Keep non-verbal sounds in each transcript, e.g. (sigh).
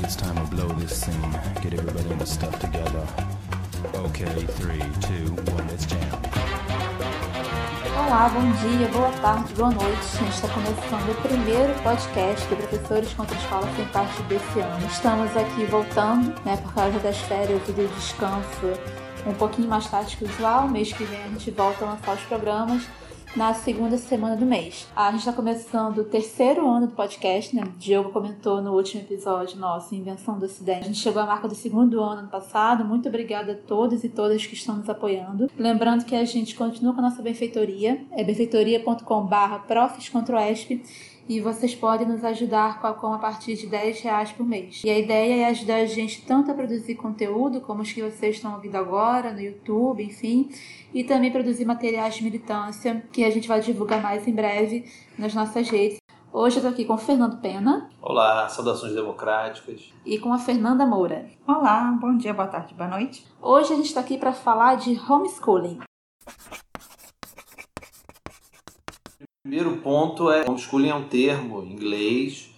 Think it's time to blow this scene. Get everybody in the stuff together. Okay, three, two, one, let's jam. Olá, bom dia, boa tarde, boa noite. A gente está começando o primeiro podcast do Professores contra a Escola Sem Parte desse ano. Estamos aqui voltando, né, por causa das férias e do descanso um pouquinho mais tarde que o usual. Mês que vem a gente volta a lançar os programas na segunda semana do mês. A gente está começando o terceiro ano do podcast, né? O Diogo comentou no último episódio nosso, Invenção do Ocidente. A gente chegou à marca do segundo ano ano passado. Muito obrigada a todos e todas que estão nos apoiando. Lembrando que a gente continua com a nossa benfeitoria, é benfeitoria.com.br profs contra o ESP e vocês podem nos ajudar com a, partir de 10 reais por mês. E a ideia é ajudar a gente tanto a produzir conteúdo, como os que vocês estão ouvindo agora, no YouTube, enfim, e também produzir materiais de militância, que a gente vai divulgar mais em breve nas nossas redes. Hoje eu tô aqui com o Fernando Pena. Olá, saudações democráticas. E com a Fernanda Moura. Olá, bom dia, boa tarde, boa noite. Hoje a gente está aqui para falar de homeschooling. Primeiro ponto é homeschooling é um termo em inglês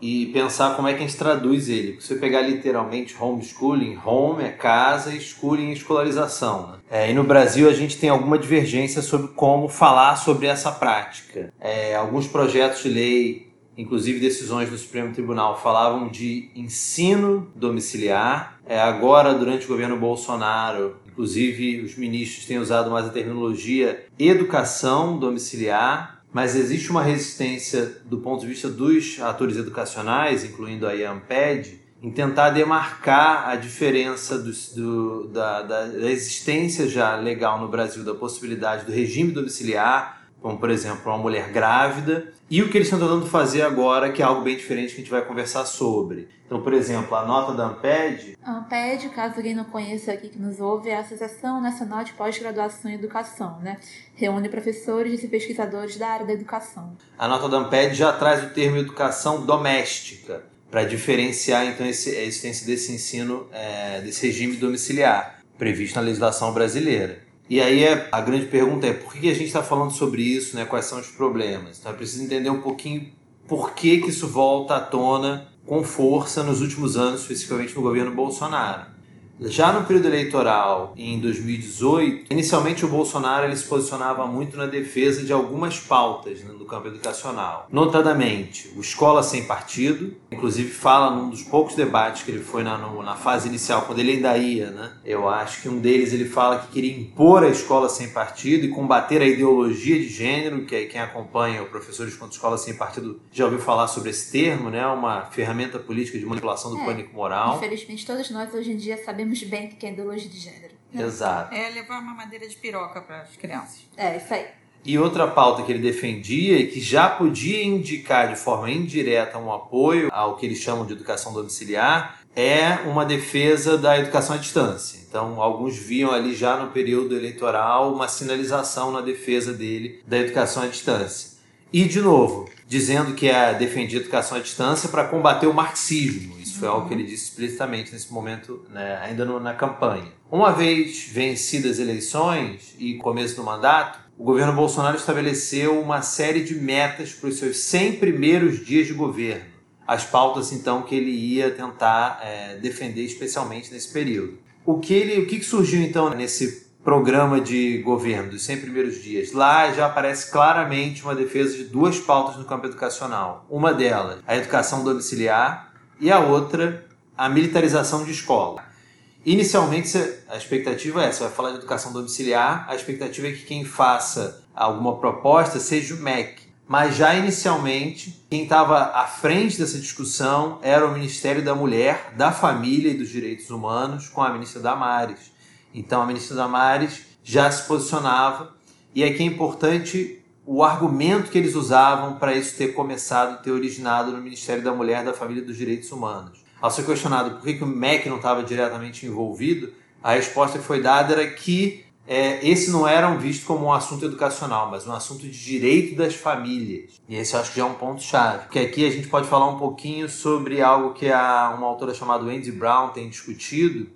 e pensar como é que a gente traduz ele. Se você pegar literalmente homeschooling, home é casa e schooling é escolarização. Né? É, e no Brasil a gente tem alguma divergência sobre como falar sobre essa prática. É, alguns projetos de lei, inclusive decisões do Supremo Tribunal, falavam de ensino domiciliar. É, agora, durante o governo Bolsonaro, inclusive os ministros têm usado mais a terminologia educação domiciliar mas existe uma resistência do ponto de vista dos atores educacionais, incluindo a IAMPED, em tentar demarcar a diferença do, do, da, da, da, existência já legal no Brasil da possibilidade do regime domiciliar, como por exemplo uma mulher grávida, e o que eles estão tentando fazer agora, que é algo bem diferente que a gente vai conversar sobre. Então, por exemplo, a nota da AMPED. A AMPED, caso alguém não conheça aqui que nos ouve, é a Associação Nacional de Pós-Graduação em Educação, né? Reúne professores e pesquisadores da área da educação. A nota da AMPED já traz o termo educação doméstica, para diferenciar então esse, a existência desse ensino, é, desse regime domiciliar, previsto na legislação brasileira. E aí é, a grande pergunta é por que a gente está falando sobre isso, né? quais são os problemas? Então é preciso entender um pouquinho por que, que isso volta à tona com força nos últimos anos, especificamente no governo Bolsonaro. Já no período eleitoral, em 2018, inicialmente o Bolsonaro ele se posicionava muito na defesa de algumas pautas né, no campo educacional. Notadamente, o Escola Sem Partido, inclusive fala num dos poucos debates que ele foi na, no, na fase inicial, quando ele ainda ia, né? Eu acho que um deles ele fala que queria impor a Escola Sem Partido e combater a ideologia de gênero, que aí quem acompanha o Professores contra Escola Sem Partido já ouviu falar sobre esse termo, né? Uma ferramenta política de manipulação do é, pânico moral. Infelizmente, todos nós hoje em dia sabemos sabemos bem o que é ideologia de gênero. Né? Exato. É levar uma madeira de piroca para as crianças. É, isso aí. E outra pauta que ele defendia e que já podia indicar de forma indireta um apoio ao que eles chamam de educação domiciliar é uma defesa da educação à distância. Então, alguns viam ali já no período eleitoral uma sinalização na defesa dele da educação à distância. E, de novo, dizendo que é defendia a educação à distância para combater o marxismo foi algo que ele disse explicitamente nesse momento, né, ainda no, na campanha. Uma vez vencidas as eleições e começo do mandato, o governo Bolsonaro estabeleceu uma série de metas para os seus 100 primeiros dias de governo. As pautas, então, que ele ia tentar é, defender especialmente nesse período. O que, ele, o que surgiu, então, nesse programa de governo dos 100 primeiros dias, lá já aparece claramente uma defesa de duas pautas no campo educacional. Uma delas, a educação domiciliar, e a outra, a militarização de escola. Inicialmente, a expectativa é: você vai falar de educação domiciliar, a expectativa é que quem faça alguma proposta seja o MEC. Mas já inicialmente, quem estava à frente dessa discussão era o Ministério da Mulher, da Família e dos Direitos Humanos, com a ministra Damares. Então, a ministra Damares já se posicionava, e aqui é importante o argumento que eles usavam para isso ter começado, ter originado no Ministério da Mulher, da Família e dos Direitos Humanos. Ao ser questionado por que, que o MEC não estava diretamente envolvido, a resposta que foi dada era que é, esse não era um visto como um assunto educacional, mas um assunto de direito das famílias. E esse eu acho que já é um ponto-chave. Porque aqui a gente pode falar um pouquinho sobre algo que a, uma autora chamada Wendy Brown tem discutido,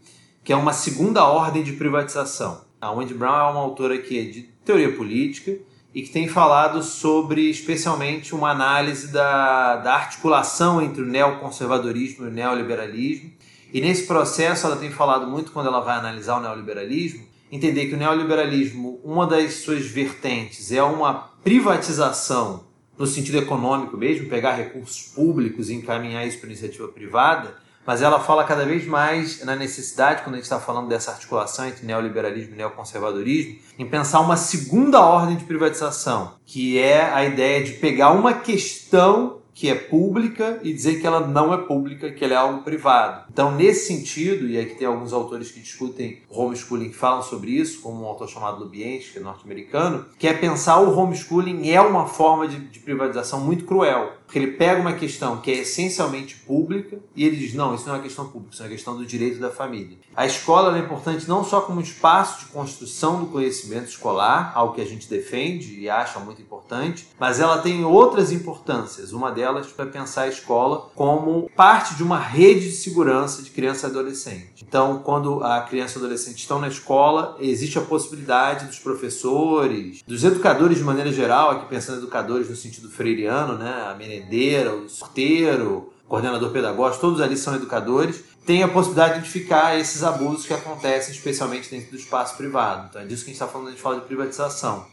que é uma segunda ordem de privatização. A Wendy Brown é uma autora que é de teoria política, e que tem falado sobre, especialmente, uma análise da, da articulação entre o neoconservadorismo e o neoliberalismo. E nesse processo, ela tem falado muito, quando ela vai analisar o neoliberalismo, entender que o neoliberalismo, uma das suas vertentes é uma privatização no sentido econômico mesmo, pegar recursos públicos e encaminhar isso para iniciativa privada, mas ela fala cada vez mais na necessidade, quando a gente está falando dessa articulação entre neoliberalismo e neoconservadorismo, em pensar uma segunda ordem de privatização, que é a ideia de pegar uma questão que é pública e dizer que ela não é pública, que ela é algo privado. Então, nesse sentido, e aqui tem alguns autores que discutem homeschooling que falam sobre isso, como um autor chamado Lubienski, que é norte-americano, que é pensar o homeschooling é uma forma de, de privatização muito cruel. Porque ele pega uma questão que é essencialmente pública e ele diz: não, isso não é uma questão pública, isso é uma questão do direito da família. A escola é importante não só como espaço de construção do conhecimento escolar, algo que a gente defende e acha muito importante, mas ela tem outras importâncias. Uma delas para pensar a escola como parte de uma rede de segurança de criança e adolescente. Então, quando a criança e o adolescente estão na escola, existe a possibilidade dos professores, dos educadores de maneira geral, aqui pensando em educadores no sentido freiriano, né, a merendeira, o sorteiro, o coordenador pedagógico, todos ali são educadores, tem a possibilidade de identificar esses abusos que acontecem, especialmente dentro do espaço privado. Então é disso que a gente está falando quando a gente fala de privatização.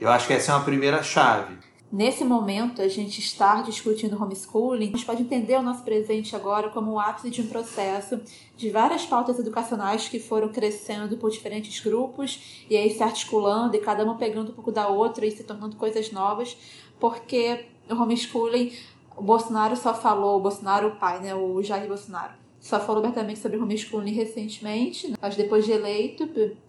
Eu acho que essa é uma primeira chave. Nesse momento, a gente estar discutindo homeschooling, a gente pode entender o nosso presente agora como o ápice de um processo de várias pautas educacionais que foram crescendo por diferentes grupos e aí se articulando e cada uma pegando um pouco da outra e se tornando coisas novas, porque o homeschooling, o Bolsonaro só falou, o Bolsonaro, o pai, né, o Jair Bolsonaro, só falou abertamente sobre homeschooling recentemente, mas depois de eleito,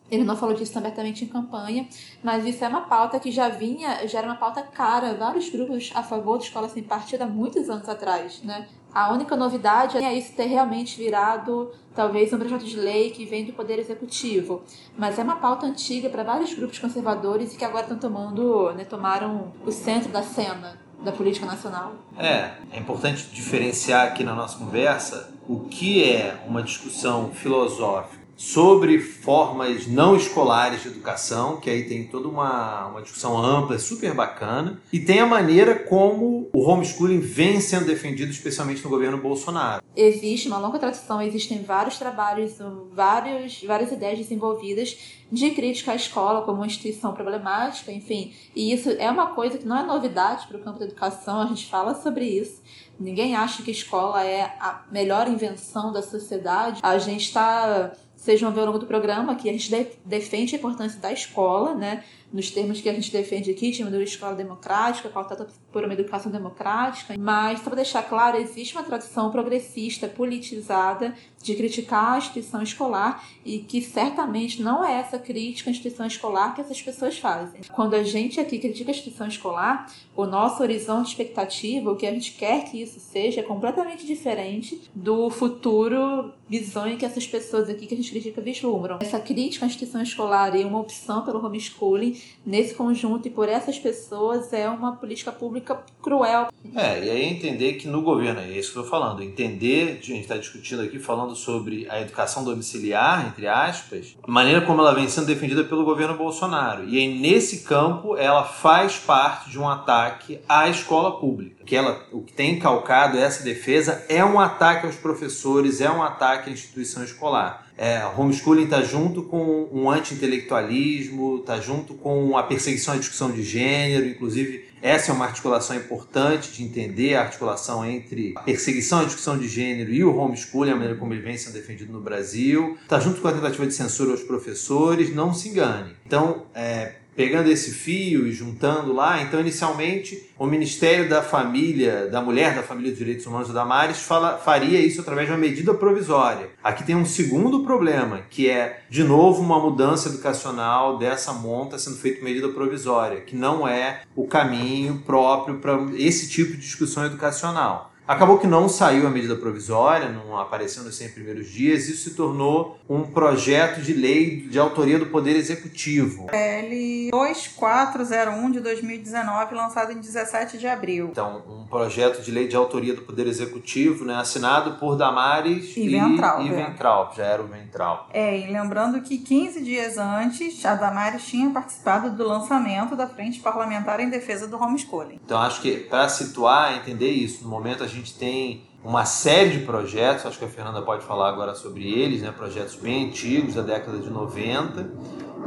ele não falou disso abertamente em campanha, mas isso é uma pauta que já vinha, já era uma pauta cara, vários grupos a favor de escola sem partido há muitos anos atrás, né? A única novidade é isso ter realmente virado talvez um projeto de lei que vem do Poder Executivo, mas é uma pauta antiga para vários grupos conservadores e que agora estão tomando, né, tomaram o centro da cena da política nacional. É, é importante diferenciar aqui na nossa conversa o que é uma discussão filosófica sobre formas não escolares de educação, que aí tem toda uma, uma discussão ampla, super bacana, e tem a maneira como o homeschooling vem sendo defendido, especialmente no governo Bolsonaro. Existe uma longa tradição, existem vários trabalhos, vários, várias ideias desenvolvidas de crítica à escola como uma instituição problemática, enfim, e isso é uma coisa que não é novidade para o campo da educação, a gente fala sobre isso. Ninguém acha que a escola é a melhor invenção da sociedade. A gente está vocês vão ver ao longo do programa que a gente defende a importância da escola, né? Nos termos que a gente defende aqui, de uma escola democrática, pautada por uma educação democrática. Mas, só para deixar claro, existe uma tradição progressista, politizada, de criticar a instituição escolar e que certamente não é essa crítica à instituição escolar que essas pessoas fazem. Quando a gente aqui critica a instituição escolar, o nosso horizonte de expectativa, o que a gente quer que isso seja, é completamente diferente do futuro visões que essas pessoas aqui que a gente critica vislumbram. Essa crítica à instituição escolar e uma opção pelo homeschooling nesse conjunto e por essas pessoas é uma política pública cruel. É, e aí entender que no governo, é isso que eu estou falando, entender, a gente está discutindo aqui, falando sobre a educação domiciliar, entre aspas, a maneira como ela vem sendo defendida pelo governo Bolsonaro. E aí, nesse campo, ela faz parte de um ataque à escola pública. Que ela, o que tem calcado essa defesa é um ataque aos professores, é um ataque à instituição escolar. É, homeschooling está junto com um anti-intelectualismo, está junto com a perseguição à discussão de gênero, inclusive essa é uma articulação importante de entender a articulação entre a perseguição à discussão de gênero e o homeschooling, a maneira como ele vem sendo defendido no Brasil. Está junto com a tentativa de censura aos professores, não se engane. Então, é, pegando esse fio e juntando lá, então inicialmente o Ministério da Família, da Mulher, da Família dos Direitos Humanos, o Damares, fala, faria isso através de uma medida provisória. Aqui tem um segundo problema, que é, de novo, uma mudança educacional dessa monta sendo feita medida provisória, que não é o caminho próprio para esse tipo de discussão educacional. Acabou que não saiu a medida provisória, não apareceu nos 100 primeiros dias, isso se tornou um projeto de lei de autoria do Poder Executivo. PL 2401 de 2019, lançado em 17 17 de abril. Então, um projeto de lei de autoria do Poder Executivo, né, assinado por Damares E Ventral, e é. Ventral, já era o Ventral. É, e lembrando que 15 dias antes, a Damares tinha participado do lançamento da Frente Parlamentar em Defesa do Homeschooling. Então, acho que para situar, entender isso, no momento a gente tem uma série de projetos, acho que a Fernanda pode falar agora sobre eles, né, projetos bem antigos, da década de 90,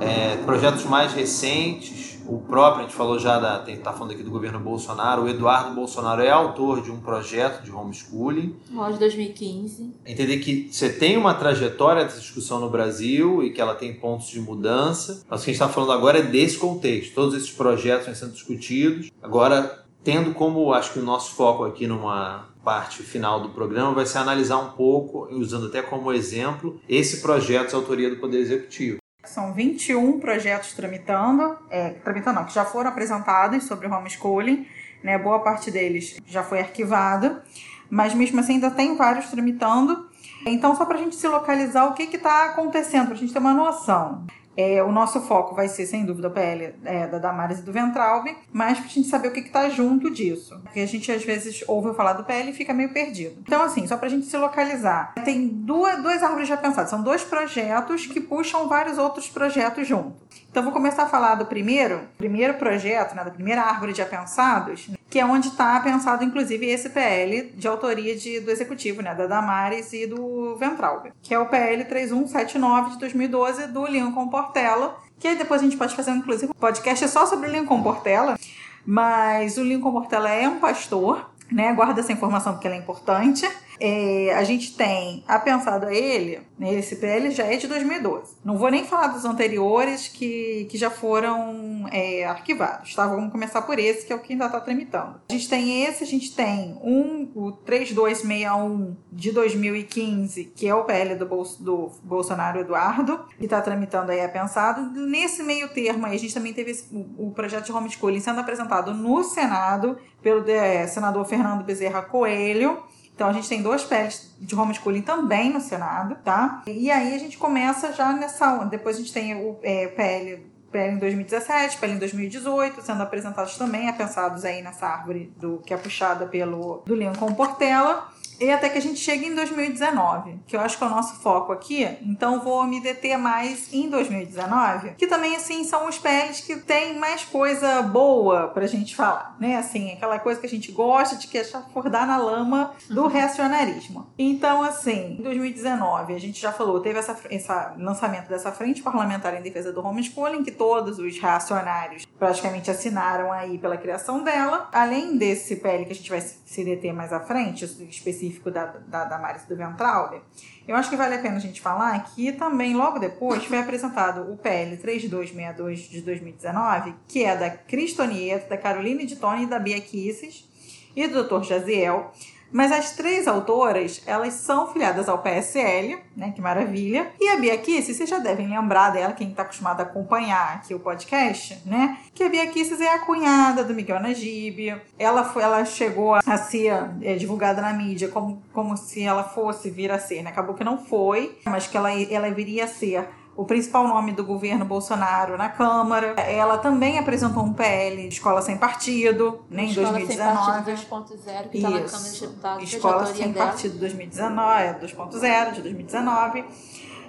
é, projetos mais recentes, o próprio, a gente falou já, da, tem, tá falando aqui do governo Bolsonaro, o Eduardo Bolsonaro é autor de um projeto de homeschooling, de 2015. entender que você tem uma trajetória dessa discussão no Brasil e que ela tem pontos de mudança. Mas o que a gente está falando agora é desse contexto. Todos esses projetos vêm sendo discutidos. Agora, tendo como, acho que o nosso foco aqui numa parte final do programa vai ser analisar um pouco, usando até como exemplo, esse projeto de autoria do Poder Executivo. São 21 projetos tramitando, é, tramitando não, que já foram apresentados sobre o homeschooling, né? Boa parte deles já foi arquivada, mas mesmo assim ainda tem vários tramitando. Então, só para a gente se localizar o que está acontecendo, para a gente ter uma noção. É, o nosso foco vai ser, sem dúvida, o PL é, da Damares e do Ventralbe, mas para a gente saber o que está junto disso. Porque a gente, às vezes, ouve falar do PL e fica meio perdido. Então, assim, só para a gente se localizar. Tem duas, duas árvores já pensadas. São dois projetos que puxam vários outros projetos junto. Então, vou começar a falar do primeiro, primeiro projeto, né, da primeira árvore já pensados, que é onde está pensado, inclusive, esse PL de autoria de, do Executivo, né, da Damares e do Ventralbe, que é o PL 3179 de 2012 do Lincoln Portela, que aí depois a gente pode fazer, inclusive, um podcast só sobre o Lincoln Portela, mas o Lincoln Portela é um pastor, né, guarda essa informação porque ela é importante. É, a gente tem apensado a ele, né, esse PL já é de 2012. Não vou nem falar dos anteriores que, que já foram é, arquivados, tá? Vamos começar por esse, que é o que ainda está tramitando. A gente tem esse, a gente tem um, o 3261 de 2015, que é o PL do, Bol do Bolsonaro Eduardo, que está tramitando aí apensado. Nesse meio termo aí, a gente também teve esse, o, o projeto de homeschooling sendo apresentado no Senado pelo é, senador Fernando Bezerra Coelho. Então a gente tem dois PLs de homeschooling também no Senado, tá? E aí a gente começa já nessa. Depois a gente tem o é, PL, PL em 2017, PL em 2018, sendo apresentados também, apensados aí nessa árvore do que é puxada pelo do Lincoln Portela. E até que a gente chegue em 2019, que eu acho que é o nosso foco aqui. Então vou me deter mais em 2019, que também assim são os PLs que tem mais coisa boa pra gente falar, né? Assim, aquela coisa que a gente gosta de que chafurdar na lama do reacionarismo. Então, assim, em 2019, a gente já falou, teve essa, esse lançamento dessa frente parlamentar em defesa do homeschooling, que todos os reacionários praticamente assinaram aí pela criação dela. Além desse PL que a gente vai deter mais à frente, específico da, da Damares do Ventralbe, eu acho que vale a pena a gente falar que também, logo depois, foi apresentado o PL 3262 de 2019, que é da Cristonieto, da Caroline de Tony e da Bia Kisses e do Dr. Jaziel. Mas as três autoras, elas são filiadas ao PSL, né? Que maravilha. E a Bia Kisses, vocês já devem lembrar dela, quem está acostumado a acompanhar aqui o podcast, né? Que a Bia Kisses é a cunhada do Miguel Najib. Ela, foi, ela chegou a ser é, divulgada na mídia como, como se ela fosse vir a ser, né? Acabou que não foi, mas que ela, ela viria a ser o principal nome do governo Bolsonaro na Câmara. Ela também apresentou um PL Escola Sem Partido, né, em Escola 2019. Sem Partido 2.0, que está na. Câmara de Deputados. Escola Sem dela. Partido 2019, é, 2.0 de 2019.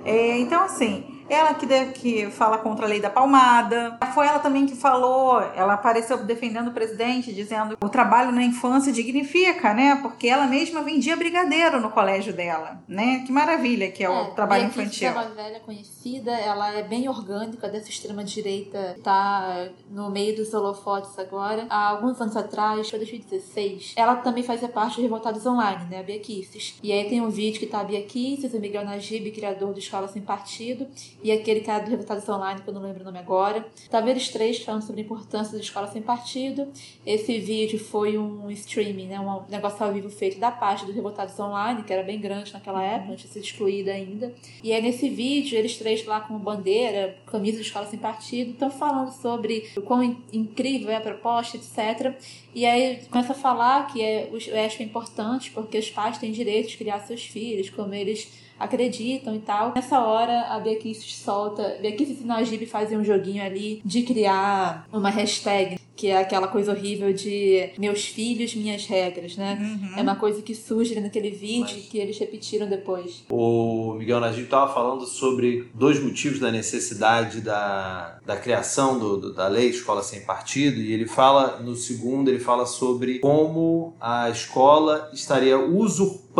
É, então, assim, ela que, que fala contra a lei da palmada. Foi ela também que falou, ela apareceu defendendo o presidente, dizendo que o trabalho na infância dignifica, né? Porque ela mesma vendia brigadeiro no colégio dela, né? Que maravilha que é, o trabalho Beatriz infantil. é uma velha conhecida, ela é bem orgânica dessa extrema-direita, tá no meio dos holofotes agora. Há alguns anos atrás, foi 2016, ela também fazia parte do Revoltados Online, né, a Bia Kisses. E aí tem um vídeo que tá a Bia Kisses, o Miguel Najib, criador do Escola Sem Partido, e aquele cara do Revoltados Online, que eu não lembro o nome agora. Tava eles três falando sobre a importância da Escola Sem Partido. Esse vídeo foi um streaming, né, um negócio ao vivo feito da parte do Revoltados Online, que era bem grande naquela época, antes de ser excluída ainda. E aí nesse vídeo, eles três lá com bandeira, camisa de escola sem partido, estão falando sobre o quão in- incrível é a proposta, etc. E aí começa a falar que é, o ESP é importante porque os pais têm direito de criar seus filhos, como eles acreditam e tal. Nessa hora, a Bia Kisses solta... Kisses e Najib fazem um joguinho ali de criar uma hashtag que é aquela coisa horrível de meus filhos, minhas regras, né? Uhum. É uma coisa que surge naquele vídeo que eles repetiram depois. O Miguel Najib estava falando sobre dois motivos da necessidade da, da criação do, do- da lei Escola Sem Partido, e ele fala, no segundo, ele fala sobre como a escola estaria usurpando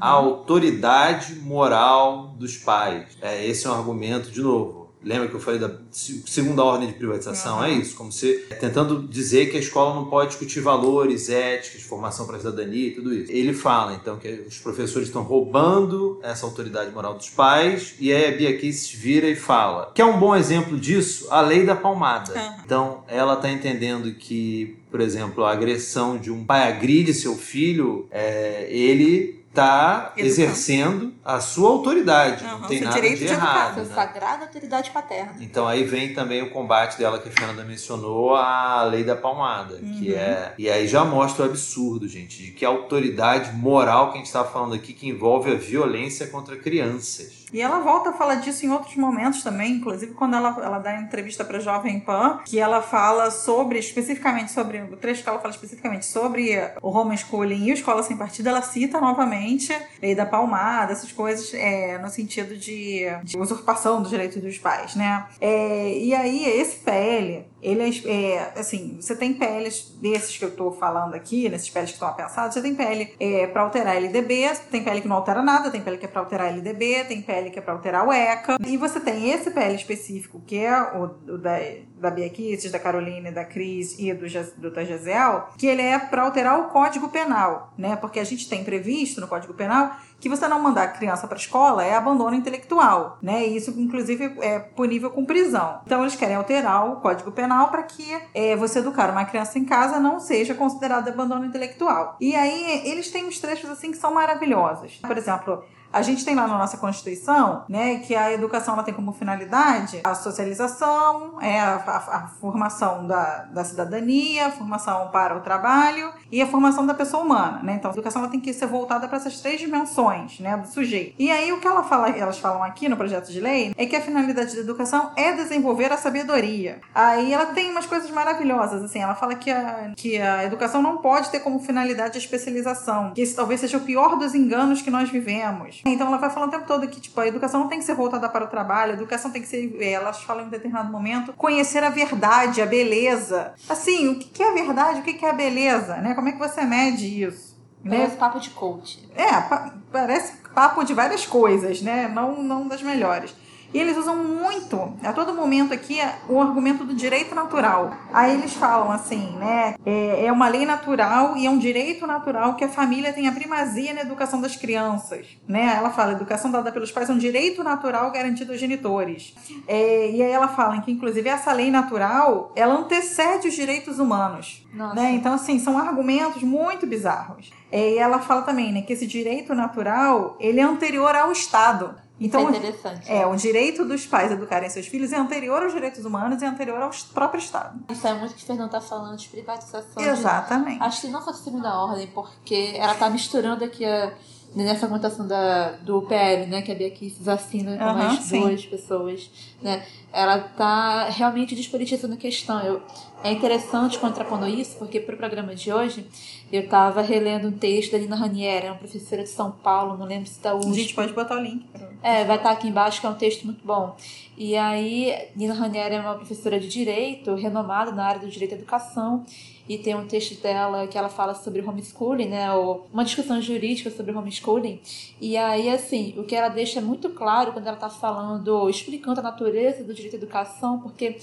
a autoridade moral dos pais. É, esse é um argumento, de novo. Lembra que eu falei da se- segunda ordem de privatização? Uhum. É isso, como se tentando dizer que a escola não pode discutir valores, éticas, formação para a cidadania e tudo isso. Ele fala, então, que os professores estão roubando essa autoridade moral dos pais, e aí a Bia Kicis vira e fala. Que é um bom exemplo disso, a lei da palmada. Uhum. Então, ela está entendendo que, por exemplo, a agressão de um pai agride seu filho, é, ele está exercendo a sua autoridade. Uhum, não tem nada direito de de educar, errado. Essa né? sagrada autoridade paterna. Então aí vem também o combate dela que a Fernanda mencionou, a lei da palmada, que Uhum. é e aí já mostra o absurdo, gente, de que autoridade moral que a gente está falando aqui que envolve a violência contra crianças. E ela volta a falar disso em outros momentos também, inclusive quando ela, ela dá entrevista para Jovem Pan, que ela fala sobre, especificamente sobre, o trecho que ela fala especificamente sobre o homeschooling e o Escola Sem Partido, ela cita novamente lei da palmada, essas coisas é, no sentido de, de usurpação dos direitos dos pais, né? É, e aí, esse PL, ele é, é, assim, você tem PLs desses que eu tô falando aqui, nesses PLs que estão apensados, você tem PL é, para alterar LDB, tem PL que não altera nada, tem PL que é para alterar LDB, tem PL que é para alterar o ECA, e você tem esse PL específico, que é o, o da, da Bia Kicis, da Caroline, da Cris e do, Jas- do Tajazel, que ele é para alterar o Código Penal, né? Porque a gente tem previsto no Código Penal que você não mandar a criança para escola é abandono intelectual, né? E isso, inclusive, é punível com prisão. Então, eles querem alterar o Código Penal para que é, você educar uma criança em casa não seja considerado abandono intelectual. E aí, eles têm uns trechos assim que são maravilhosos. Por exemplo, a gente tem lá na nossa Constituição, né, que a educação ela tem como finalidade a socialização, é a, a- a formação da, da cidadania, a formação para o trabalho e a formação da pessoa humana, né? Então, a educação ela tem que ser voltada para essas três dimensões, né, do sujeito. E aí o que ela fala, elas falam aqui no projeto de lei é que a finalidade da educação é desenvolver a sabedoria. Aí ela tem umas coisas maravilhosas, assim, ela fala que a, que a educação não pode ter como finalidade a especialização, que esse talvez seja o pior dos enganos que nós vivemos. Então ela vai falando o tempo todo que tipo a educação não tem que ser voltada para o trabalho, a educação tem que ser, eh, elas falam em determinado momento, conhecer a verdade, a beleza. Assim, o que é a verdade, o que é a beleza, né? Como é que você mede isso? Né? Parece papo de coach. É, pa- parece papo de várias coisas, né? Não, não das melhores. E eles usam muito, a todo momento aqui, o argumento do direito natural. Aí eles falam assim, né? É, é uma lei natural e é um direito natural que a família tenha primazia na educação das crianças, né? Ela fala, a educação dada pelos pais é um direito natural garantido aos genitores. É, e aí ela fala que, inclusive, essa lei natural, ela antecede os direitos humanos. Nossa. Né? Então, assim, são argumentos muito bizarros. É, E ela fala também, né, que esse direito natural, ele é anterior ao Estado. Então, é é, o direito dos pais educarem seus filhos é anterior aos direitos humanos e anterior ao próprio Estado. Isso é muito que o Fernando tá falando de privatização. de- Exatamente. Acho que não só de segunda ordem, porque ela tá misturando aqui a, nessa argumentação da, do PL, né, que a Bia Kicis assina com Aham, mais sim. duas pessoas, né, ela tá realmente despolitizando a questão. Eu, é interessante contrapondo isso, porque pro programa de hoje, eu tava relendo um texto da Nina Ranieri, uma professora de São Paulo, não lembro se da A USP, gente pode botar o link. é, vai estar aqui embaixo, que é um texto muito bom. E aí, Nina Ranieri é uma professora de direito, renomada na área do direito à educação, e tem um texto dela que ela fala sobre homeschooling, né, ou uma discussão jurídica sobre homeschooling. E aí, assim, o que ela deixa muito claro quando ela está falando, explicando a natureza do direito à educação, porque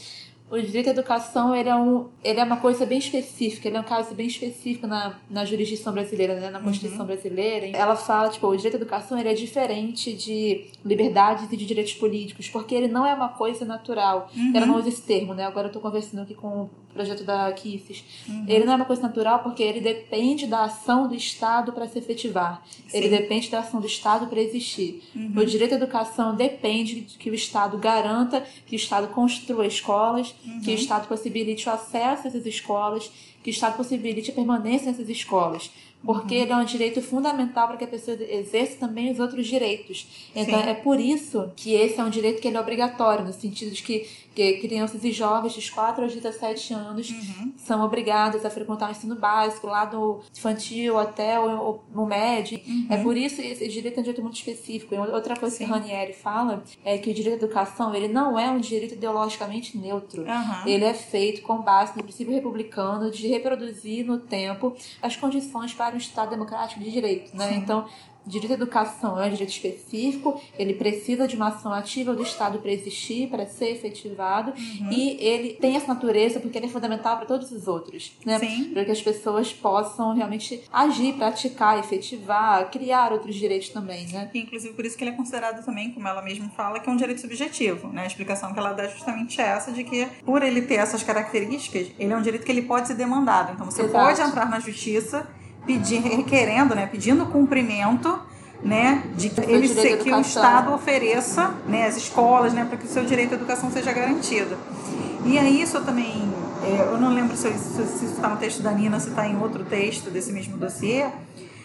o direito à educação ele é, um, ele é uma coisa bem específica, ele é um caso bem específico na, na jurisdição brasileira, né? na Constituição brasileira. Ela fala, tipo, o direito à educação ele é diferente de liberdades e de direitos políticos, porque ele não é uma coisa natural. Ela não usa esse termo, né? Agora eu tô conversando aqui com projeto da Kicis. Ele não é uma coisa natural porque ele depende da ação do Estado para se efetivar. Ele Sim. depende da ação do Estado para existir. O direito à educação depende de que o Estado garanta, que o Estado construa escolas, que o Estado possibilite o acesso a essas escolas, que o Estado possibilite a permanência nessas escolas. porque ele é um direito fundamental para que a pessoa exerça também os outros direitos. Então Sim. é por isso que esse é um direito que ele é obrigatório, no sentido de que, que crianças e jovens dos 4 aos 17 anos Uhum. são obrigadas a frequentar o ensino básico, lá do infantil até o, o, médio. É por isso que esse direito é um direito muito específico. E outra coisa que Sim. Ranieri fala é que o direito à educação ele não é um direito ideologicamente neutro. Aham. Ele é feito com base no princípio republicano de reproduzir no tempo as condições para um Estado democrático de direito. Né? Então, direito à educação é um direito específico, ele precisa de uma ação ativa do Estado para existir, para ser efetivado, Uhum. e ele tem essa natureza porque ele é fundamental para todos os outros. Né? Para que as pessoas possam realmente agir, praticar, efetivar, criar outros direitos também. Né? E, Inclusive por isso que ele é considerado também, como ela mesma fala, que é um direito subjetivo. Né? A explicação que ela dá é justamente essa, de que por ele ter essas características, ele é um direito que ele pode ser demandado. Então você Exato. pode entrar na justiça pedir, (laughs) requerendo, né, pedindo cumprimento né, de que ele se, que o. Estado ofereça né, as escolas né, para que o seu direito à educação seja garantido. E aí isso eu também, é, eu não lembro se, se, se isso está no texto da Nina, se está em outro texto desse mesmo dossiê,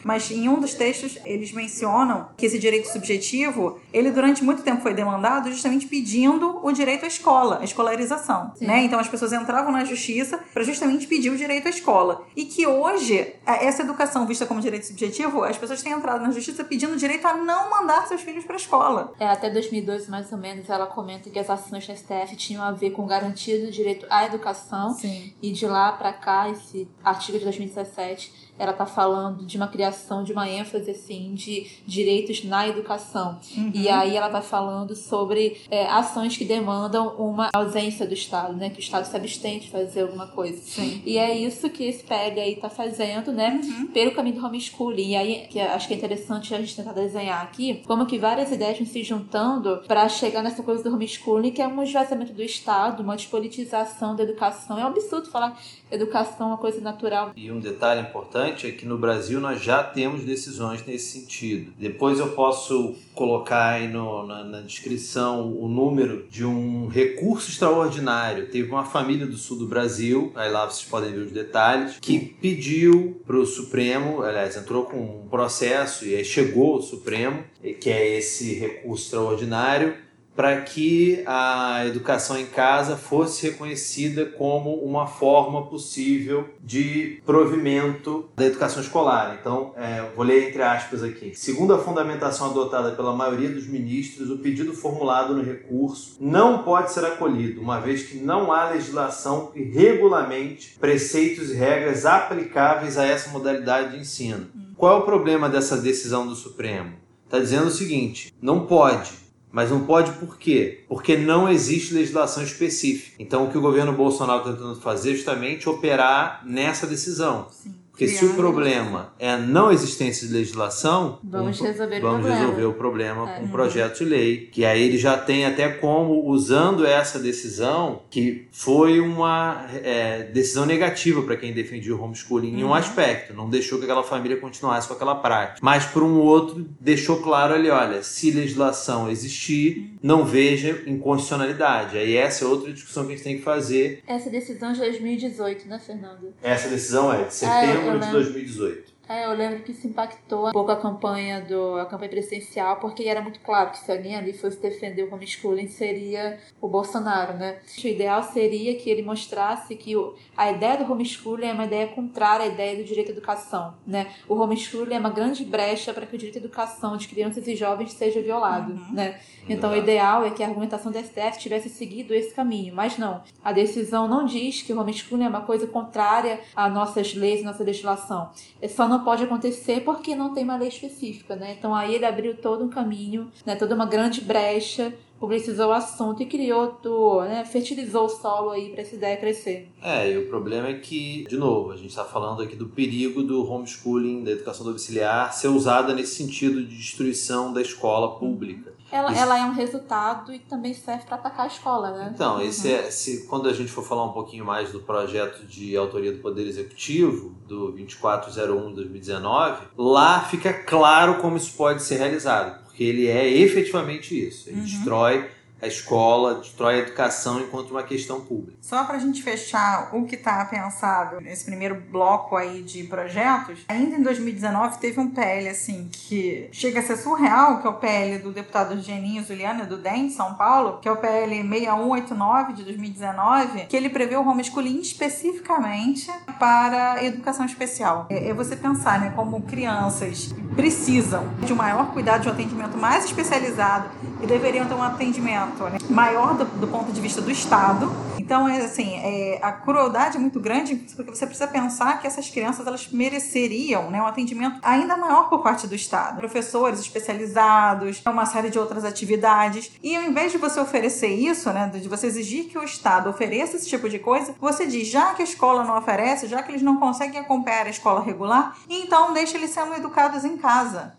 mas em um dos textos eles mencionam que esse direito subjetivo, ele durante muito tempo foi demandado justamente pedindo o direito à escola, a escolarização, Sim. né? Então as pessoas entravam na justiça para justamente pedir o direito à escola. E que hoje, essa educação vista como direito subjetivo, as pessoas têm entrado na justiça pedindo o direito a não mandar seus filhos para a escola. É, até 2012, mais ou menos, ela comenta que as ações da STF tinham a ver com garantia do direito à educação. Sim. E de lá para cá, esse artigo de 2017, ela tá falando de uma criação, de uma ênfase, assim, de direitos na educação. Uhum. E aí ela vai falando sobre é, ações que demandam uma ausência do Estado, né? Que o Estado se abstém de fazer alguma coisa. Sim. E é isso que esse PL aí tá fazendo, né? Pelo caminho do homeschooling. E aí, que acho que é interessante a gente tentar desenhar aqui, como que várias ideias vão se juntando para chegar nessa coisa do homeschooling, que é um esvaziamento do Estado, uma despolitização da educação. É um absurdo falar educação é uma coisa natural. E um detalhe importante é que no Brasil nós já temos decisões nesse sentido. Depois eu posso colocar aí no- na, na descrição o número de um recurso extraordinário. Teve uma família do sul do Brasil, aí lá vocês podem ver os detalhes, que pediu para o Supremo, aliás, entrou com um processo e aí chegou ao Supremo, que é esse recurso extraordinário, para que a educação em casa fosse reconhecida como uma forma possível de provimento da educação escolar. Então, é, vou ler entre aspas aqui. Segundo a fundamentação adotada pela maioria dos ministros, o pedido formulado no recurso não pode ser acolhido, uma vez que não há legislação que regulamente preceitos e regras aplicáveis a essa modalidade de ensino. Qual é o problema dessa decisão do Supremo? Está dizendo o seguinte: não pode. Mas não pode por quê? Porque não existe legislação específica. Então, o que o governo Bolsonaro está tentando fazer é justamente operar nessa decisão. Sim. Porque se o problema é a não existência de legislação, Vamos um- resolver o vamos problema. resolver o problema É. com um projeto de lei. Que aí ele já tem até como, usando essa decisão, que foi uma é, decisão negativa para quem defendia o homeschooling em um Uhum. aspecto. Não deixou que aquela família continuasse com aquela prática. Mas por um outro, deixou claro ali, olha, se legislação existir, não veja inconstitucionalidade. Aí essa é outra discussão que a gente tem que fazer. Essa decisão de 2018, né, Fernando? Essa decisão é de eu setembro de lembro. 2018. É, eu lembro que isso impactou um pouco a campanha do a campanha presidencial, porque era muito claro que se alguém ali fosse defender o homeschooling seria o Bolsonaro, né? O ideal seria que ele mostrasse que o, a ideia do homeschooling é uma ideia contrária à ideia do direito à educação, né? O homeschooling é uma grande brecha para que o direito à educação de crianças e jovens seja violado, né? Então o ideal é que a argumentação da STF tivesse seguido esse caminho, mas não. A decisão não diz que o homeschooling é uma coisa contrária às nossas leis, nossa legislação. É só não pode acontecer porque não tem uma lei específica, né? Então aí ele abriu todo um caminho, né? Toda uma grande brecha, publicizou o assunto e criou, né? fertilizou o solo aí para essa ideia crescer. É, e o problema é que, de novo, a gente está falando aqui do perigo do homeschooling, da educação domiciliar, ser usada nesse sentido de destruição da escola pública. Ela, Isso. ela é um resultado e também serve para atacar a escola, né? Então, esse é, se, quando a gente for falar um pouquinho mais do projeto de autoria do Poder Executivo, do 2401 de 2019, lá fica claro como isso pode ser realizado, porque ele é efetivamente isso. Ele Uhum. destrói a escola, destrói a educação enquanto uma questão pública. Só para a gente fechar o que está pensado nesse primeiro bloco aí de projetos, ainda em 2019 teve um PL assim que chega a ser surreal, que é o PL do deputado Geninho Zuliana do DEM de São Paulo, que é o PL 6189 de 2019, que ele prevê o homeschooling especificamente para educação especial. É, é você pensar, né, como crianças precisam de um maior cuidado, de um atendimento mais especializado e deveriam ter um atendimento né, maior do, do, ponto de vista do Estado. Então, é assim, é, a crueldade é muito grande porque você precisa pensar que essas crianças elas mereceriam né, um atendimento ainda maior por parte do Estado. Professores especializados, uma série de outras atividades. E ao invés de você oferecer isso, né, de você exigir que o Estado ofereça esse tipo de coisa, você diz, já que a escola não oferece, já que eles não conseguem acompanhar a escola regular, então deixa eles sendo educados em casa.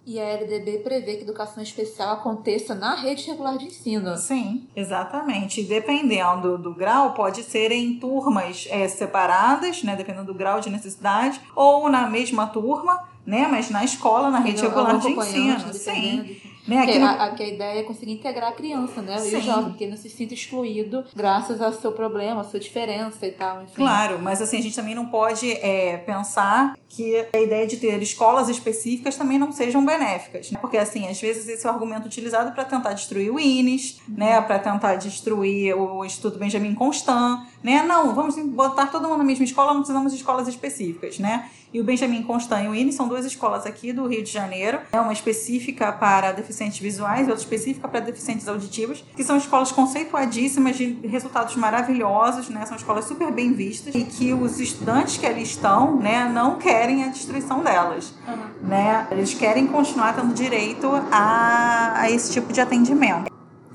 E a LDB prevê que educação especial aconteça na rede regular de ensino. Sim, exatamente. Dependendo do grau, pode ser em turmas é, separadas, né, dependendo do grau de necessidade, ou na mesma turma, né, mas na escola, na rede regular de ensino. Sim. Né? Porque, no... a, a ideia é conseguir integrar a criança, né? E o jovem, que não se sinta excluído graças ao seu problema, à sua diferença e tal. Enfim. Claro, mas assim, a gente também não pode é, pensar que a ideia de ter escolas específicas também não sejam benéficas. Né? Porque, assim, às vezes esse é o argumento utilizado para tentar destruir o INES, uhum. né? Para tentar destruir o Instituto Benjamin Constant, né? Não, vamos botar todo mundo na mesma escola, não precisamos de escolas específicas, né? E o Benjamin Constant e o INE são duas escolas aqui do Rio de Janeiro. É uma específica para deficientes visuais e outra específica para deficientes auditivos, que são escolas conceituadíssimas de resultados maravilhosos, né? São escolas super bem vistas e que os estudantes que ali estão, né, não querem a destruição delas, uhum. né? Eles querem continuar tendo direito a, a esse tipo de atendimento.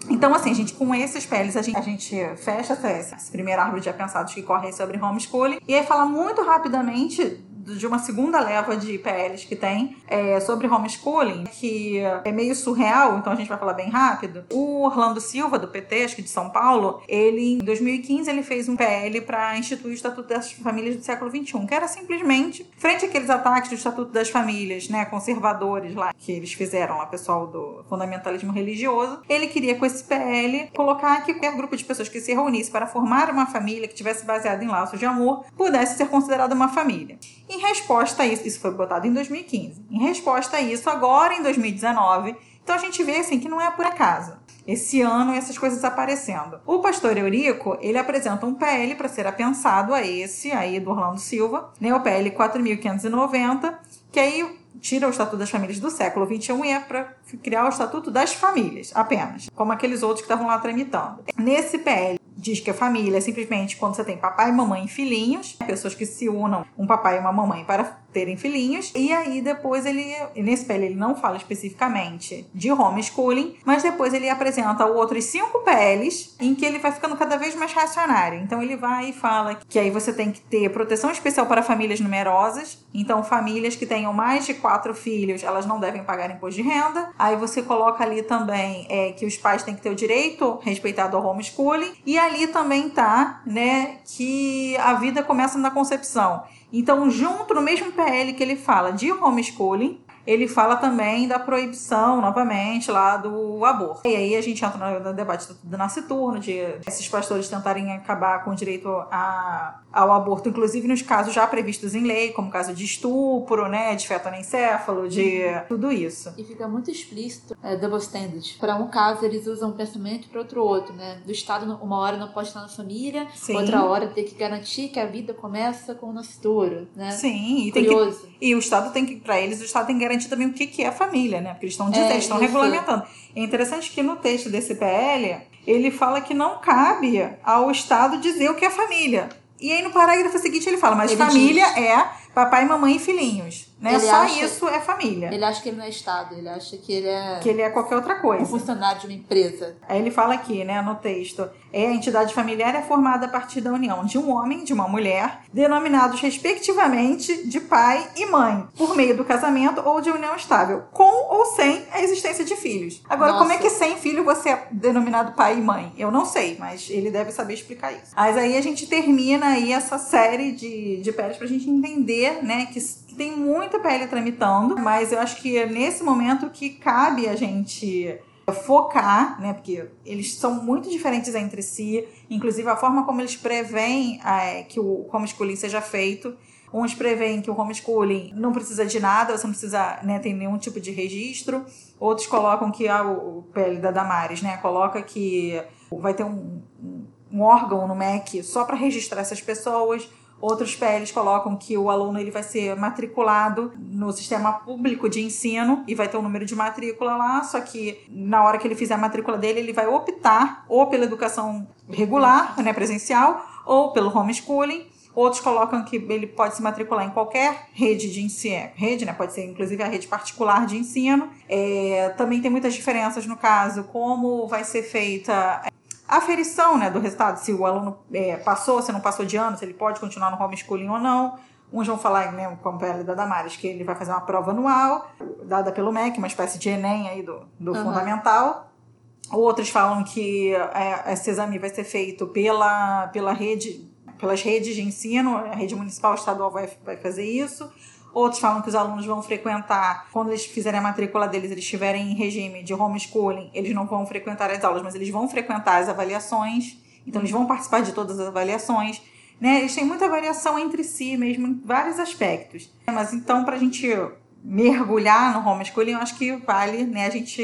Então, assim, gente, com esses PLs, a gente, a gente fecha essa, esse primeiro árvore de pensados que corre sobre homeschooling e aí fala muito rapidamente de uma segunda leva de PLs que tem é, sobre homeschooling, que é meio surreal, então a gente vai falar bem rápido. O Orlando Silva, do PT, acho que de São Paulo, ele, em 2015, ele fez um PL para instituir o Estatuto das Famílias do século XXI, que era simplesmente, frente àqueles ataques do Estatuto das Famílias, né, conservadores lá, que eles fizeram lá, pessoal do fundamentalismo religioso, ele queria com esse PL colocar que qualquer grupo de pessoas que se reunisse para formar uma família que tivesse baseado em laços de amor pudesse ser considerada uma família. Em resposta a isso, isso foi botado em 2015. Em resposta a isso, agora em 2019, então a gente vê assim que não é por acaso. Esse ano essas coisas aparecendo. O pastor Eurico, ele apresenta um PL para ser apensado a esse aí do Orlando Silva, né, o PL 4590, que aí tira o Estatuto das Famílias do século XXI e é para criar o Estatuto das Famílias, apenas, como aqueles outros que estavam lá tramitando. Nesse PL, diz que a família é simplesmente quando você tem papai, mamãe e filhinhos, pessoas que se unam um papai e uma mamãe para terem filhinhos. E aí depois ele, nesse PL ele não fala especificamente de homeschooling, mas depois ele apresenta outros cinco PLs em que ele vai ficando cada vez mais reacionário. Então ele vai e fala que aí você tem que ter proteção especial para famílias numerosas. Então famílias que tenham mais de quatro filhos, elas não devem pagar imposto de renda. Aí você coloca ali também é, que os pais têm que ter o direito respeitado ao homeschooling. E ali também tá, né, que a vida começa na concepção. Então, junto no mesmo PL que ele fala de homeschooling, ele fala também da proibição, novamente, lá do aborto. E aí a gente entra no debate do nasciturno, de esses pastores tentarem acabar com o direito a, ao aborto, inclusive nos casos já previstos em lei, como o caso de estupro, né, de feto anencefalo, de tudo isso. E fica muito explícito, é, double standard. Para um caso, eles usam um pensamento para outro outro, né? Do Estado, uma hora não pode estar na família, Sim. outra hora tem que garantir que a vida começa com o nascituro, né? Sim, e, Curioso. Que, e o Estado tem que, para eles, o Estado tem que garantir também o que, que é família, né? Porque eles estão dizendo, é, estão regulamentando. É interessante que no texto desse PL, ele fala que não cabe ao Estado dizer o que é família. E aí no parágrafo seguinte ele fala, mas ele família diz... é papai, mamãe e filhinhos. Né? Só acha, isso é família. Ele acha que ele não é Estado, ele acha que ele é. Que ele é qualquer outra coisa. Um funcionário de uma empresa. Aí ele fala aqui, né, no texto: é a entidade familiar é formada a partir da união de um homem e de uma mulher, denominados respectivamente de pai e mãe, por meio do casamento ou de união estável, com ou sem a existência de filhos. Agora, Nossa. como é que sem filho você é denominado pai e mãe? Eu não sei, mas ele deve saber explicar isso. Mas aí a gente termina aí essa série de, de para pra gente entender, né, que tem muita PL tramitando, mas eu acho que é nesse momento que cabe a gente focar, né, porque eles são muito diferentes entre si, inclusive a forma como eles preveem é, que o homeschooling seja feito. Uns preveem que o homeschooling não precisa de nada, você não precisa né, ter nenhum tipo de registro. Outros colocam que ah, o PL da Damares, né, coloca que vai ter um, um órgão no MEC só para registrar essas pessoas. Outros PLs colocam que o aluno ele vai ser matriculado no sistema público de ensino e vai ter um número de matrícula lá, só que na hora que ele fizer a matrícula dele, ele vai optar ou pela educação regular, né, presencial, ou pelo homeschooling. Outros colocam que ele pode se matricular em qualquer rede de ensino, rede, né? Pode ser inclusive a rede particular de ensino. É, também tem muitas diferenças no caso, como vai ser feita aferição né, do resultado, se o aluno é, passou, se não passou de ano, se ele pode continuar no homeschooling ou não. Uns vão falar, né, como a da Damares, que ele vai fazer uma prova anual, dada pelo MEC, uma espécie de Enem aí do, do uhum. fundamental. Outros falam que é, esse exame vai ser feito pela, pela rede, pelas redes de ensino, a rede municipal estadual vai, vai fazer isso. Outros falam que os alunos vão frequentar, quando eles fizerem a matrícula deles, eles estiverem em regime de homeschooling, eles não vão frequentar as aulas, mas eles vão frequentar as avaliações. Então, eles vão participar de todas as avaliações. Né? Eles têm muita variação entre si mesmo, em vários aspectos. Mas então, para a gente mergulhar no homeschooling, eu acho que vale né, a gente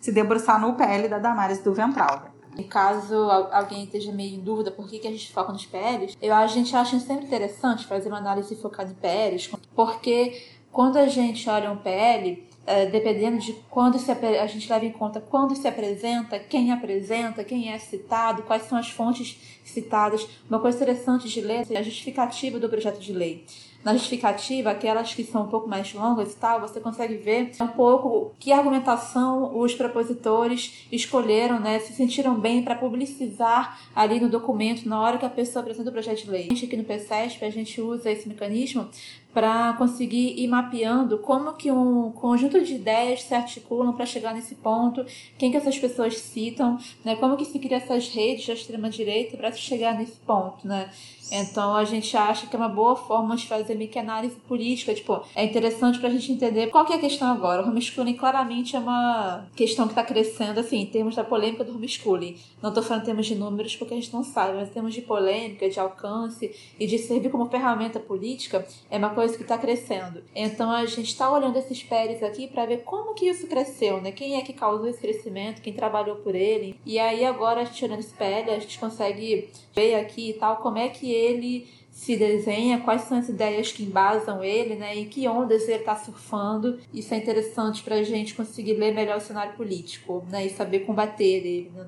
se debruçar no PL da Damares do Ventral. Caso alguém esteja meio em dúvida por que, que a gente foca nos PLs, eu, a gente acha sempre interessante fazer uma análise focada em PLs, porque quando a gente olha um PL, é, dependendo de quando se, a gente leva em conta quando se apresenta, quem apresenta, quem é citado, quais são as fontes citadas. Uma coisa interessante de ler é a justificativa do projeto de lei na justificativa, aquelas que são um pouco mais longas e tal, você consegue ver um pouco que argumentação os propositores escolheram, né, se sentiram bem para publicizar ali no documento na hora que a pessoa apresenta o projeto de lei. A gente aqui no PCESP, a gente usa esse mecanismo para conseguir ir mapeando como que um conjunto de ideias se articulam para chegar nesse ponto, quem que essas pessoas citam, né, como que se cria essas redes da extrema direita para chegar nesse ponto, né? Então a gente acha que é uma boa forma de fazer meio que análise política. Tipo, é interessante pra gente entender qual que é a questão agora. O homeschooling claramente é uma questão que está crescendo, assim, em termos da polêmica do homeschooling. Não estou falando em termos de números porque a gente não sabe, mas em termos de polêmica, de alcance e de servir como ferramenta política, é uma coisa que está crescendo. Então a gente está olhando esses PERs aqui para ver como que isso cresceu, né? Quem é que causou esse crescimento, quem trabalhou por ele. E aí agora, olhando esse PL, a gente consegue ver aqui e tal como é que ele se desenha, quais são as ideias que embasam ele, né, e que ondas ele está surfando. Isso é interessante para a gente conseguir ler melhor o cenário político, né, e saber combater ele. Né?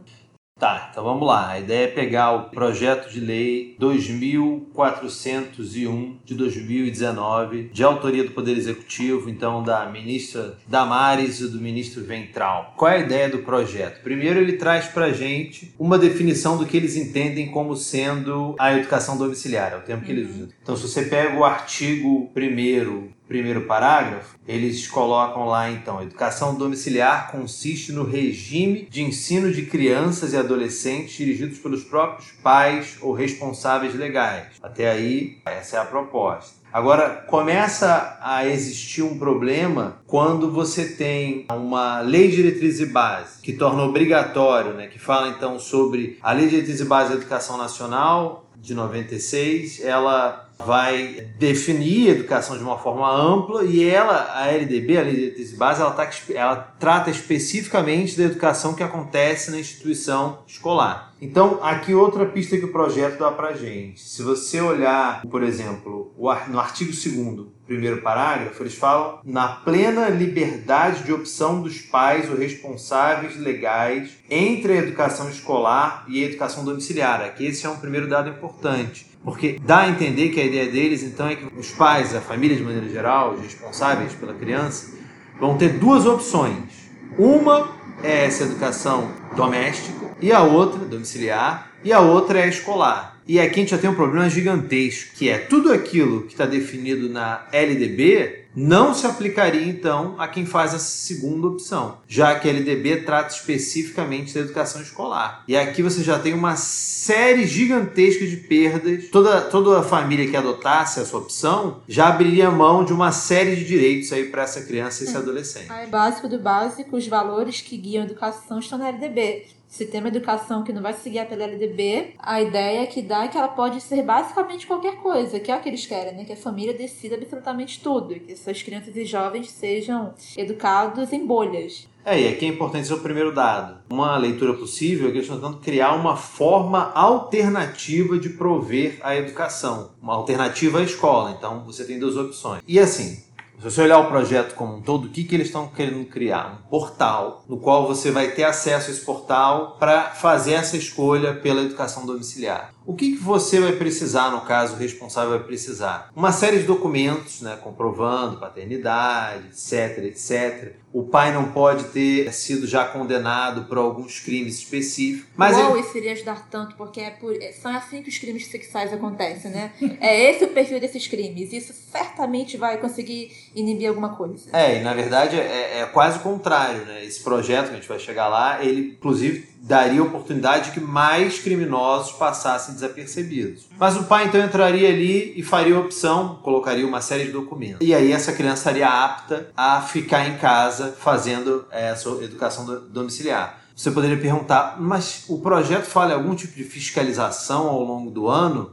Tá, então vamos lá. A ideia é pegar o projeto de lei 2401 de 2019, de autoria do Poder Executivo, então da ministra Damares e do ministro Ventral. Qual é a ideia do projeto? Primeiro, ele traz para gente uma definição do que eles entendem como sendo a educação domiciliar, é o termo que eles usam. Então, se você pega o artigo 1 primeiro parágrafo, eles colocam lá então: educação domiciliar consiste no regime de ensino de crianças e adolescentes dirigidos pelos próprios pais ou responsáveis legais. Até aí, essa é a proposta. Agora, começa a existir um problema quando você tem uma lei de diretriz e base que torna obrigatório, né, que fala então sobre a lei de diretriz e base da educação nacional de 96, ela vai definir a educação de uma forma ampla e ela, a LDB, a Lei de Base, ela, tá, ela trata especificamente da educação que acontece na instituição escolar. Então, aqui outra pista que o projeto dá para gente. Se você olhar, por exemplo, no artigo 2 primeiro parágrafo, eles falam na plena liberdade de opção dos pais ou responsáveis legais entre a educação escolar e a educação domiciliar. Aqui esse é um primeiro dado importante. Porque dá a entender que a ideia deles, então, é que os pais, a família de maneira geral, os responsáveis pela criança, vão ter duas opções. Uma é essa educação doméstica, e a outra, domiciliar, e a outra é escolar. E aqui a gente já tem um problema gigantesco, que é tudo aquilo que está definido na LDB não se aplicaria então a quem faz a segunda opção, já que a LDB trata especificamente da educação escolar. E aqui você já tem uma série gigantesca de perdas. Toda, toda a família que adotasse essa opção já abriria mão de uma série de direitos aí para essa criança e esse adolescente. Aí, básico do básico, os valores que guiam a educação estão na LDB. Se tem uma educação que não vai se guiar pela LDB, a ideia que dá é que ela pode ser basicamente qualquer coisa, que é o que eles querem, né? Que a família decida absolutamente tudo, que suas crianças e jovens sejam educados em bolhas. É, e aqui é importante ser o primeiro dado. Uma leitura possível é que eles estão tentando criar uma forma alternativa de prover a educação, uma alternativa à escola. Então você tem duas opções. E assim, se você olhar o projeto como um todo, o que, que eles estão querendo criar? Um portal no qual você vai ter acesso a esse portal para fazer essa escolha pela educação domiciliar. O que, que você vai precisar, no caso, o responsável vai precisar? Uma série de documentos, né, comprovando paternidade, etc, etc. O pai não pode ter sido já condenado por alguns crimes específicos. Mas Uau, ele... isso iria ajudar tanto, porque é por... são assim que os crimes sexuais acontecem, né? É esse o perfil desses crimes. Isso certamente vai conseguir inibir alguma coisa. É, e na verdade é, é quase o contrário, né? Esse projeto que a gente vai chegar lá, ele inclusive daria oportunidade de que mais criminosos passassem desapercebidos. Mas o pai então entraria ali e faria opção, colocaria uma série de documentos. E aí essa criança estaria apta a ficar em casa fazendo essa educação domiciliar. Você poderia perguntar, mas o projeto fala algum tipo de fiscalização ao longo do ano?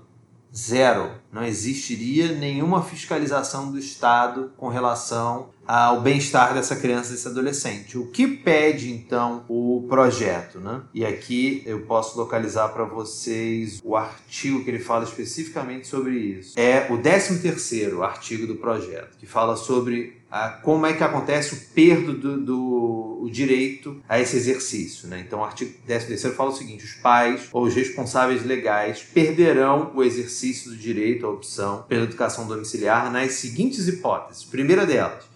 Zero. Não existiria nenhuma fiscalização do Estado com relação ao bem-estar dessa criança desse adolescente. O que pede então o projeto, né? E aqui eu posso localizar para vocês o artigo que ele fala especificamente sobre isso. É o 13º artigo do projeto, que fala sobre a, como é que acontece o perdo do, do o direito a esse exercício. Né? Então, o artigo 13 fala o seguinte: os pais ou os responsáveis legais perderão o exercício do direito à opção pela educação domiciliar nas seguintes hipóteses. Primeira delas,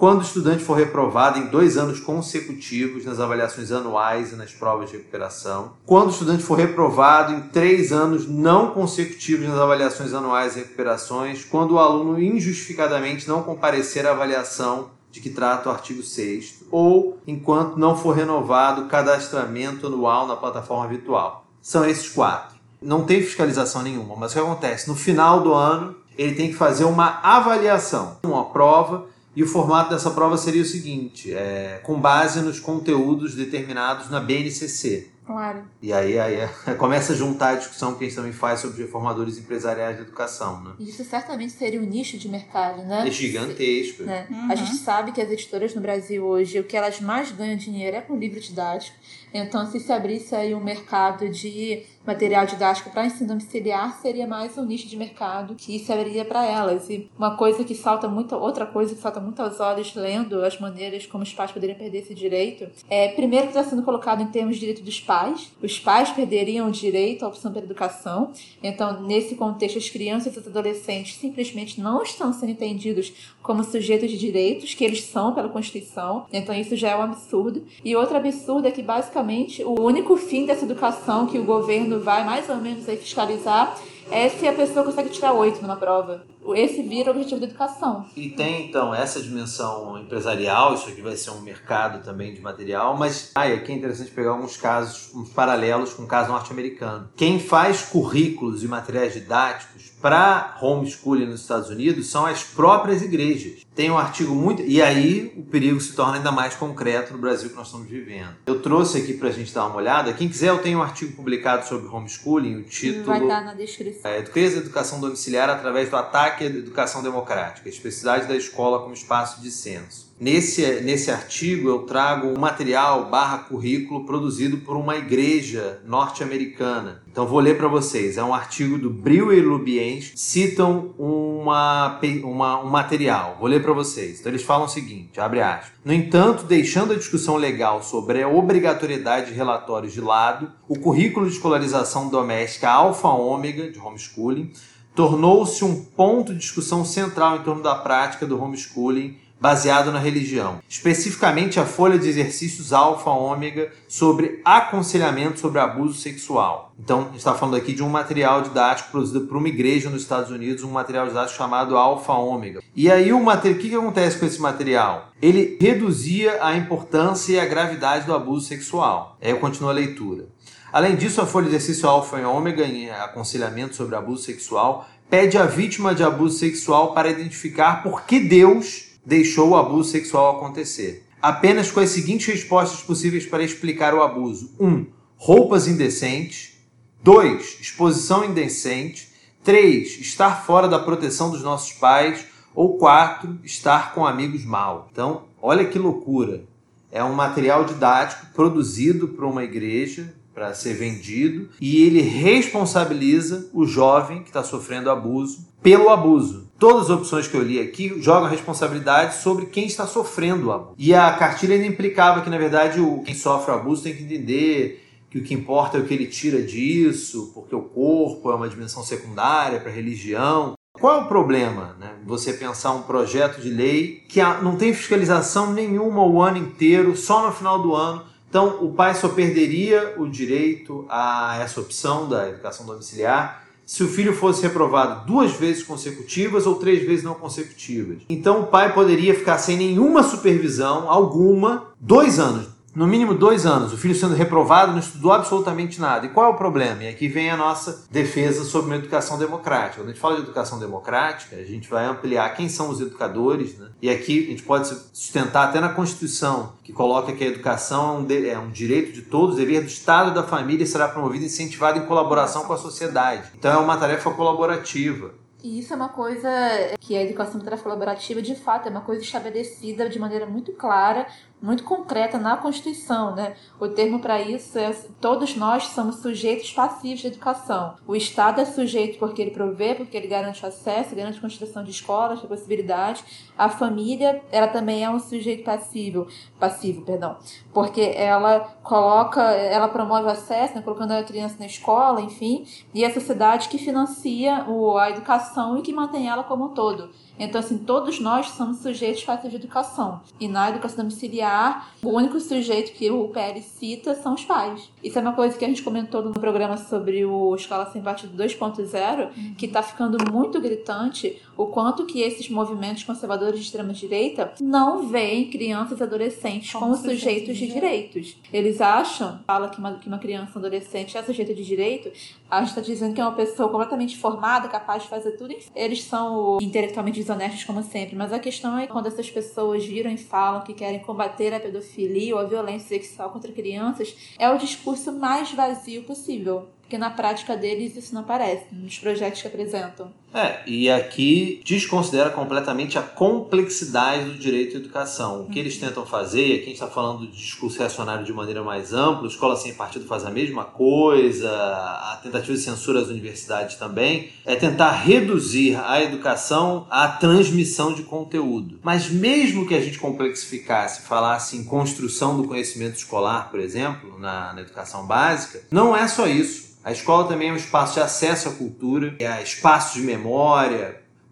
quando o estudante for reprovado em dois anos consecutivos nas avaliações anuais e nas provas de recuperação. Quando o estudante for reprovado em três anos não consecutivos nas avaliações anuais e recuperações. Quando o aluno injustificadamente não comparecer à avaliação de que trata o artigo 6 ou enquanto não for renovado o cadastramento anual na plataforma virtual. São esses quatro. Não tem fiscalização nenhuma, mas o que acontece? No final do ano, ele tem que fazer uma avaliação, uma prova e o formato dessa prova seria o seguinte: é, com base nos conteúdos determinados na BNCC. Claro. E aí, aí é, (laughs) começa a juntar a discussão que a gente também faz sobre reformadores empresariais de educação, né? Isso certamente seria um nicho de mercado, né? É gigantesco. Né? Uhum. A gente sabe que as editoras no Brasil hoje, o que elas mais ganham dinheiro é com livro didático. Então, se se abrisse aí um mercado de material didático para ensino domiciliar, seria mais um nicho de mercado que se para elas. E uma coisa que salta muito, outra coisa que salta muito aos olhos lendo as maneiras como os pais poderiam perder esse direito, é primeiro que está sendo colocado em termos de direito dos pais. Os pais perderiam o direito à opção pela educação. Então, nesse contexto, as crianças e os adolescentes simplesmente não estão sendo entendidos como sujeitos de direitos que eles são pela Constituição. Então, isso já é um absurdo. E outro absurdo é que basicamente o único fim dessa educação que o governo vai mais ou menos aí fiscalizar é se a pessoa consegue tirar oito numa prova. Esse vira o objetivo da educação. E tem, então, essa dimensão empresarial, isso aqui vai ser um mercado também de material, mas ah, aqui é interessante pegar alguns casos, uns paralelos com o caso norte-americano. Quem faz currículos e materiais didáticos para homeschooling nos Estados Unidos são as próprias igrejas. Tem um artigo muito. E aí o perigo se torna ainda mais concreto no Brasil que nós estamos vivendo. Eu trouxe aqui para a gente dar uma olhada. Quem quiser, eu tenho um artigo publicado sobre homeschooling, o título. Vai estar na descrição. É, Crise da Educação Domiciliar através do ataque à educação democrática, a especificidade da escola como espaço de censo. Nesse, nesse artigo eu trago um material barra currículo produzido por uma igreja norte-americana. Então vou ler para vocês. É um artigo do Bril e Lubiens, citam uma, uma, um material. Vou ler para vocês. Então eles falam o seguinte, abre aspas. No entanto, deixando a discussão legal sobre a obrigatoriedade de relatórios de lado, o currículo de escolarização doméstica alfa-ômega de homeschooling tornou-se um ponto de discussão central em torno da prática do homeschooling baseado na religião, especificamente a folha de exercícios alfa ômega sobre aconselhamento sobre abuso sexual. Então, está falando aqui de um material didático produzido por uma igreja nos Estados Unidos, um material didático chamado alfa ômega. E aí o, o que, que acontece com esse material? Ele reduzia a importância e a gravidade do abuso sexual. Aí eu continuo a leitura. Além disso, a folha de exercício alfa e ômega em aconselhamento sobre abuso sexual pede à vítima de abuso sexual para identificar por que Deus deixou o abuso sexual acontecer. Apenas com as seguintes respostas possíveis para explicar o abuso: 1. Um, roupas indecentes. 2. Exposição indecente. 3. Estar fora da proteção dos nossos pais. Ou 4. Estar com amigos mal. Então, olha que loucura. É um material didático produzido por uma igreja para ser vendido e ele responsabiliza o jovem que está sofrendo abuso pelo abuso. Todas as opções que eu li aqui jogam a responsabilidade sobre quem está sofrendo o abuso. E a cartilha ainda implicava que, na verdade, o, quem sofre o abuso tem que entender que o que importa é o que ele tira disso, porque o corpo é uma dimensão secundária para a religião. Qual é o problema? Né? Você pensar um projeto de lei que não tem fiscalização nenhuma o ano inteiro, só no final do ano então, o pai só perderia o direito a essa opção da educação domiciliar se o filho fosse reprovado duas vezes consecutivas ou três vezes não consecutivas. Então, o pai poderia ficar sem nenhuma supervisão alguma dois anos no mínimo dois anos, o filho sendo reprovado, não estudou absolutamente nada. E qual é o problema? E aqui vem a nossa defesa sobre uma educação democrática. Quando a gente fala de educação democrática, a gente vai ampliar quem são os educadores, né? e aqui a gente pode sustentar até na Constituição, que coloca que a educação é um, é um direito de todos, dever do Estado e da família, será promovida e incentivada em colaboração com a sociedade. Então é uma tarefa colaborativa. E isso é uma coisa que a educação colaborativa, de fato, é uma coisa estabelecida de maneira muito clara muito concreta na Constituição, né? O termo para isso é todos nós somos sujeitos passivos de educação. O Estado é sujeito porque ele provê, porque ele garante acesso, garante a construção de escolas, de possibilidade. A família, ela também é um sujeito passivo, passivo, perdão, porque ela coloca, ela promove o acesso, né? colocando a criança na escola, enfim, e a sociedade que financia o, a educação e que mantém ela como um todo. Então, assim, todos nós somos sujeitos fáceis de educação. E na educação domiciliar, o único sujeito que o PL cita são os pais. Isso é uma coisa que a gente comentou no programa sobre o Escola Sem Partido 2.0, uhum. que está ficando muito gritante o quanto que esses movimentos conservadores de extrema-direita não veem crianças e adolescentes como, como sujeitos de direitos. Eles acham, fala que uma, que uma criança adolescente é sujeito de direito, a gente está dizendo que é uma pessoa completamente formada, capaz de fazer tudo. Eles são intelectualmente desonestos como sempre, mas a questão é quando essas pessoas viram e falam que querem combater a pedofilia ou a violência sexual contra crianças, é o discurso mais vazio possível porque na prática deles isso não aparece nos projetos que apresentam. É, e aqui desconsidera completamente a complexidade do direito à educação. O que uhum. eles tentam fazer, e aqui a gente está falando de discurso reacionário de maneira mais ampla, a escola sem partido faz a mesma coisa, a tentativa de censura às universidades também, é tentar reduzir a educação à transmissão de conteúdo. Mas mesmo que a gente complexificasse, falasse em construção do conhecimento escolar, por exemplo, na, na educação básica, não é só isso. A escola também é um espaço de acesso à cultura, é espaço de memória.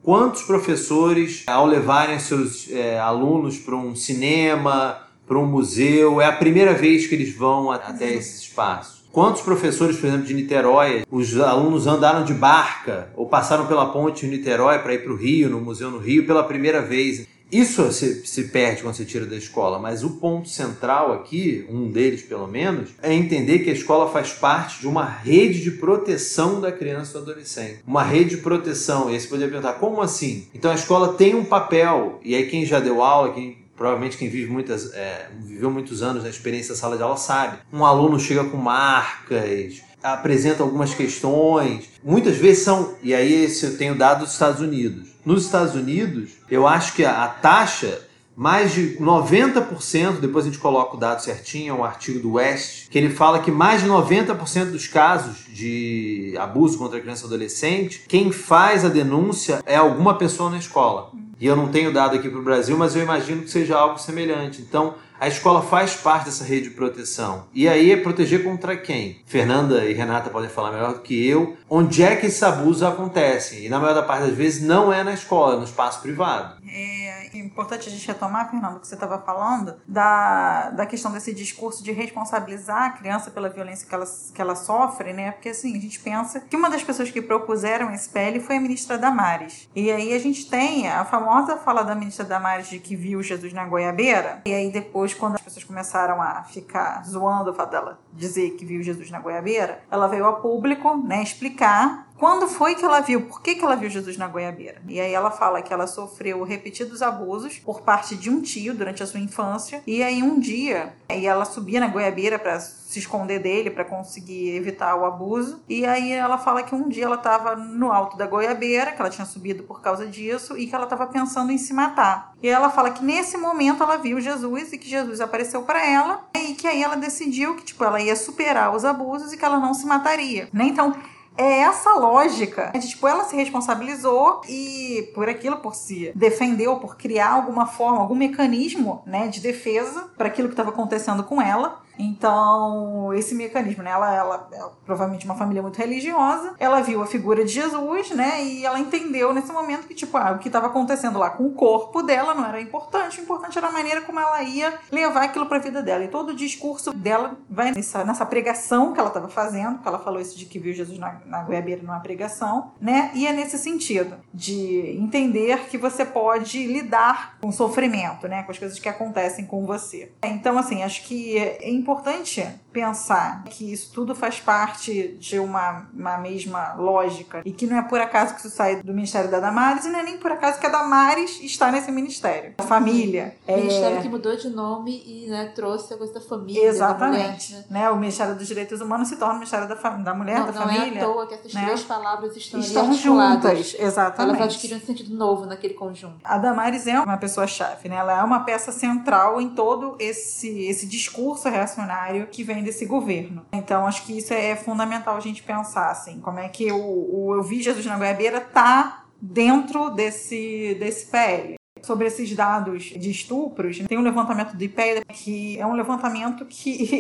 Quantos professores, ao levarem seus é, alunos para um cinema, para um museu, é a primeira vez que eles vão até esse espaço? Quantos professores, por exemplo, de Niterói, os alunos andaram de barca ou passaram pela ponte de Niterói para ir para o Rio, no museu no Rio, pela primeira vez? Isso se, se perde quando você tira da escola, mas o ponto central aqui, um deles pelo menos, é entender que a escola faz parte de uma rede de proteção da criança e do adolescente. Uma rede de proteção. E aí você poderia perguntar, como assim? Então a escola tem um papel, e aí quem já deu aula, quem provavelmente quem vive muitas, é, viveu muitos anos na experiência sala de aula sabe. Um aluno chega com marcas, apresenta algumas questões. Muitas vezes são, e aí esse eu tenho dado dos Estados Unidos. Nos Estados Unidos, eu acho que a, a taxa mais de 90%, depois a gente coloca o dado certinho, é um artigo do West, que ele fala que mais de 90% dos casos de abuso contra criança e adolescente, quem faz a denúncia é alguma pessoa na escola. E eu não tenho dado aqui para o Brasil, mas eu imagino que seja algo semelhante. Então, a escola faz parte dessa rede de proteção. E aí é proteger contra quem? Fernanda e Renata podem falar melhor do que eu. Onde é que esses abusos acontecem? E na maior parte das vezes não é na escola, é no espaço privado. É importante a gente retomar, Fernando, o que você estava falando, da, da questão desse discurso de responsabilizar a criança pela violência que ela, que ela sofre, né? Porque assim, a gente pensa que uma das pessoas que propuseram esse PL foi a ministra Damares. E aí a gente tem a famosa fala da ministra Damares de que viu Jesus na goiabeira. E aí depois, quando as pessoas começaram a ficar zoando o fato dela dizer que viu Jesus na goiabeira, ela veio a público, né, explicar quando foi que ela viu? Por que, que ela viu Jesus na goiabeira? E aí ela fala que ela sofreu repetidos abusos por parte de um tio durante a sua infância. E aí um dia, e ela subia na goiabeira para se esconder dele, para conseguir evitar o abuso. E aí ela fala que um dia ela estava no alto da goiabeira, que ela tinha subido por causa disso, e que ela estava pensando em se matar. E ela fala que nesse momento ela viu Jesus e que Jesus apareceu para ela, e que aí ela decidiu que tipo ela ia superar os abusos e que ela não se mataria. Né? Então, é essa lógica de, tipo, ela se responsabilizou e por aquilo, por se defendeu, por criar alguma forma, algum mecanismo, né, de defesa para aquilo que estava acontecendo com ela. Então, esse mecanismo, né? Ela, ela, ela, provavelmente uma família muito religiosa, ela viu a figura de Jesus, né? E ela entendeu nesse momento que, tipo, ah, o que estava acontecendo lá com o corpo dela não era importante, o importante era a maneira como ela ia levar aquilo para a vida dela. E todo o discurso dela vai nessa, nessa pregação que ela estava fazendo, que ela falou isso de que viu Jesus na, na goiabeira numa pregação, né? E é nesse sentido, de entender que você pode lidar com o sofrimento, né? Com as coisas que acontecem com você. Então, assim, acho que é importante importante pensar que isso tudo faz parte de uma, uma mesma lógica e que não é por acaso que isso sai do Ministério da Damares e não é nem por acaso que a Damares está nesse ministério. A família. O é... ministério que mudou de nome e né, trouxe a coisa da família. Exatamente. Da mulher, né? O Ministério dos Direitos Humanos se torna o Ministério da, da Mulher, não, da não Família. Não é à toa que essas né? três palavras estão, estão juntas. Exatamente. Elas adquirem um sentido novo naquele conjunto. A Damares é uma pessoa-chave, né? Ela é uma peça central em todo esse, esse discurso reacionário que vem desse governo. Então, acho que isso é fundamental a gente pensar, assim, como é que o, o Eu Vi Jesus na Goiabeira tá dentro desse, desse PL. Sobre esses dados de estupros, tem um levantamento do IPEA que é um levantamento que (laughs)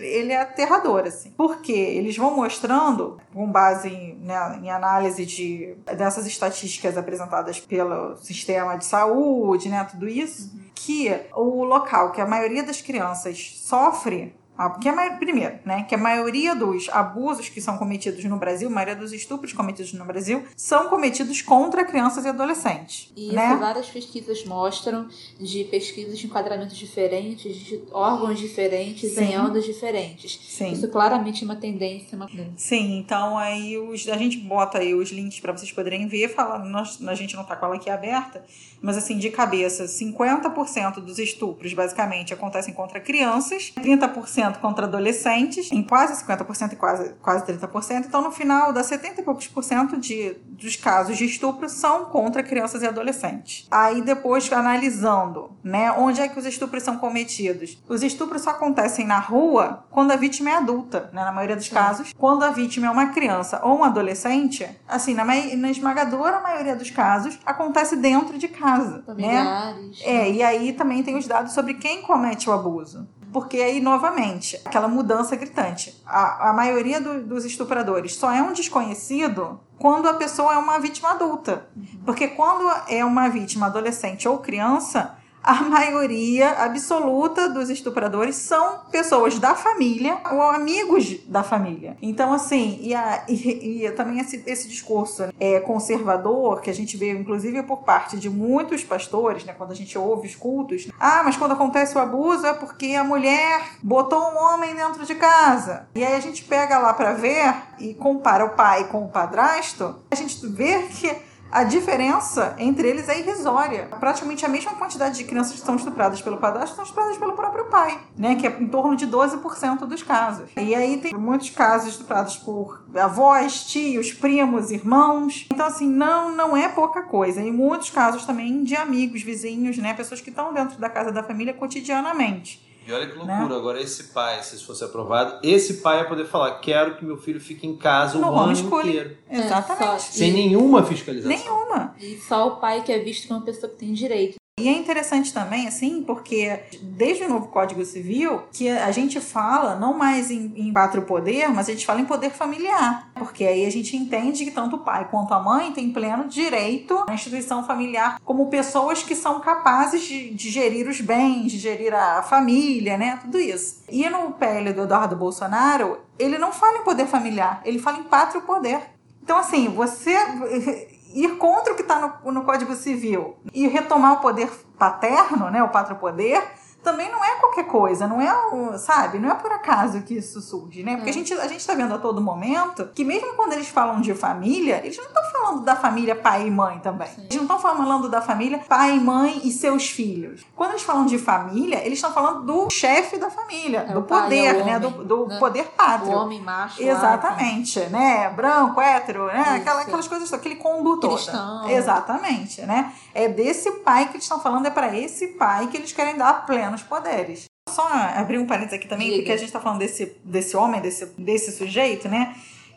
ele é aterrador, assim. Porque eles vão mostrando, com base em, né, em análise de, dessas estatísticas apresentadas pelo sistema de saúde, né, tudo isso, que o local que a maioria das crianças sofre porque a primeiro, né, que a maioria dos abusos que são cometidos no Brasil, a maioria dos estupros cometidos no Brasil, são cometidos contra crianças e adolescentes. E né? várias pesquisas mostram de pesquisas de enquadramentos diferentes, de órgãos diferentes, Sim. em anos diferentes. Sim. Isso claramente é uma tendência. Uma... Sim, então aí os, a gente bota aí os links para vocês poderem ver, falando, nós, a gente não tá com ela aqui aberta, mas assim, de cabeça, 50% dos estupros basicamente acontecem contra crianças, 30% 50% contra adolescentes, em quase 50% e quase, quase 30%. Então, no final, dá 70 e poucos por cento de, dos casos de estupro são contra crianças e adolescentes. Aí, depois, analisando, né, onde é que os estupros são cometidos? Os estupros só acontecem na rua quando a vítima é adulta, né, na maioria dos Sim. casos. Quando a vítima é uma criança ou um adolescente, assim, na, na esmagadora maioria dos casos, acontece dentro de casa. Né? Familiares. Né? É, e aí também tem os dados sobre quem comete o abuso. Porque aí, novamente, aquela mudança gritante. A, a maioria do, dos estupradores só é um desconhecido quando a pessoa é uma vítima adulta. Porque quando é uma vítima adolescente ou criança, a maioria absoluta dos estupradores são pessoas da família ou amigos da família. Então, assim, e, a, e, e também esse, esse discurso é, conservador, que a gente vê, inclusive, por parte de muitos pastores, né, quando a gente ouve os cultos, ah, mas quando acontece o abuso é porque a mulher botou um homem dentro de casa. E aí a gente pega lá para ver e compara o pai com o padrasto, a gente vê que a diferença entre eles é irrisória. Praticamente a mesma quantidade de crianças que são estupradas pelo padrasto são estupradas pelo próprio pai, né? Que é em torno de 12% dos casos. E aí tem muitos casos estuprados por avós, tios, primos, irmãos. Então, assim, não, não é pouca coisa. Em muitos casos também de amigos, vizinhos, né? Pessoas que estão dentro da casa da família cotidianamente. E olha que loucura, né? agora esse pai, se isso fosse aprovado, esse pai ia poder falar: quero que meu filho fique em casa o ano inteiro. Exatamente. Sem nenhuma fiscalização. Nenhuma. E só o pai que é visto como uma pessoa que tem direito. E é interessante também, assim, porque desde o novo Código Civil, que a gente fala não mais em, em pátrio poder, mas a gente fala em poder familiar. Porque aí a gente entende que tanto o pai quanto a mãe têm pleno direito à instituição familiar como pessoas que são capazes de, de gerir os bens, de gerir a família, né? Tudo isso. E no PL do Eduardo Bolsonaro, ele não fala em poder familiar, ele fala em pátrio poder. Então, assim, você ir contra o que está no, no Código Civil e retomar o poder paterno, né, o patropoder, também não é qualquer coisa, não é, sabe, não é por acaso que isso surge, né? Porque é. a gente a gente está vendo a todo momento que mesmo quando eles falam de família, eles não estão falando da família pai e mãe também. Sim. Eles não estão falando da família pai, mãe e seus filhos. Quando eles falam de família, eles estão falando do chefe da família, é, do poder, é né? Homem, do, do né? poder pátrio. O homem macho. Exatamente, né? Branco, hétero, né? Aquela, aquelas coisas, aquele condutor. Cristão. Exatamente, né? É desse pai que eles estão falando, é para esse pai que eles querem dar plenos poderes. Só abrir um parênteses aqui também, Diga. porque a gente está falando desse, desse homem, desse, desse sujeito, né?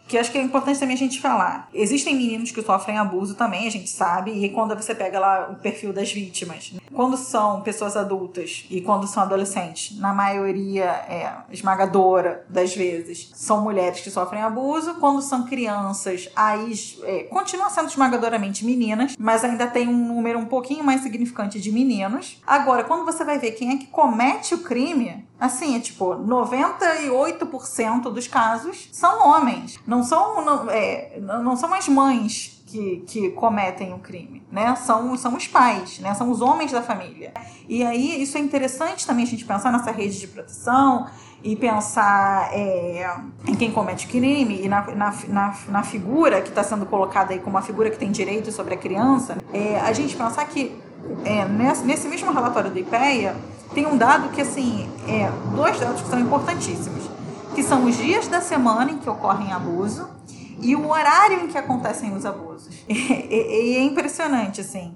Que acho que é importante também a gente falar. Existem meninos que sofrem abuso também, a gente sabe, e quando você pega lá o perfil das vítimas, quando são pessoas adultas e quando são adolescentes, na maioria é esmagadora das vezes, são mulheres que sofrem abuso. Quando são crianças, aí é, continua sendo esmagadoramente meninas, mas ainda tem um número um pouquinho mais significante de meninos. Agora, quando você vai ver quem é que comete o crime, assim, é tipo, 98% dos casos são homens. Não são, não, é, não são as mães que, que cometem o crime, né? São, são os pais, né? São os homens da família. E aí, isso é interessante também a gente pensar nessa rede de proteção e pensar é, em quem comete crime e na, na, na, na figura que está sendo colocada aí como uma figura que tem direito sobre a criança, é, a gente pensar que é, nesse, nesse mesmo relatório do IPEA tem um dado que, assim, é, dois dados que são importantíssimos que são os dias da semana em que ocorrem abuso e o horário em que acontecem os abusos. (laughs) E, é impressionante, assim,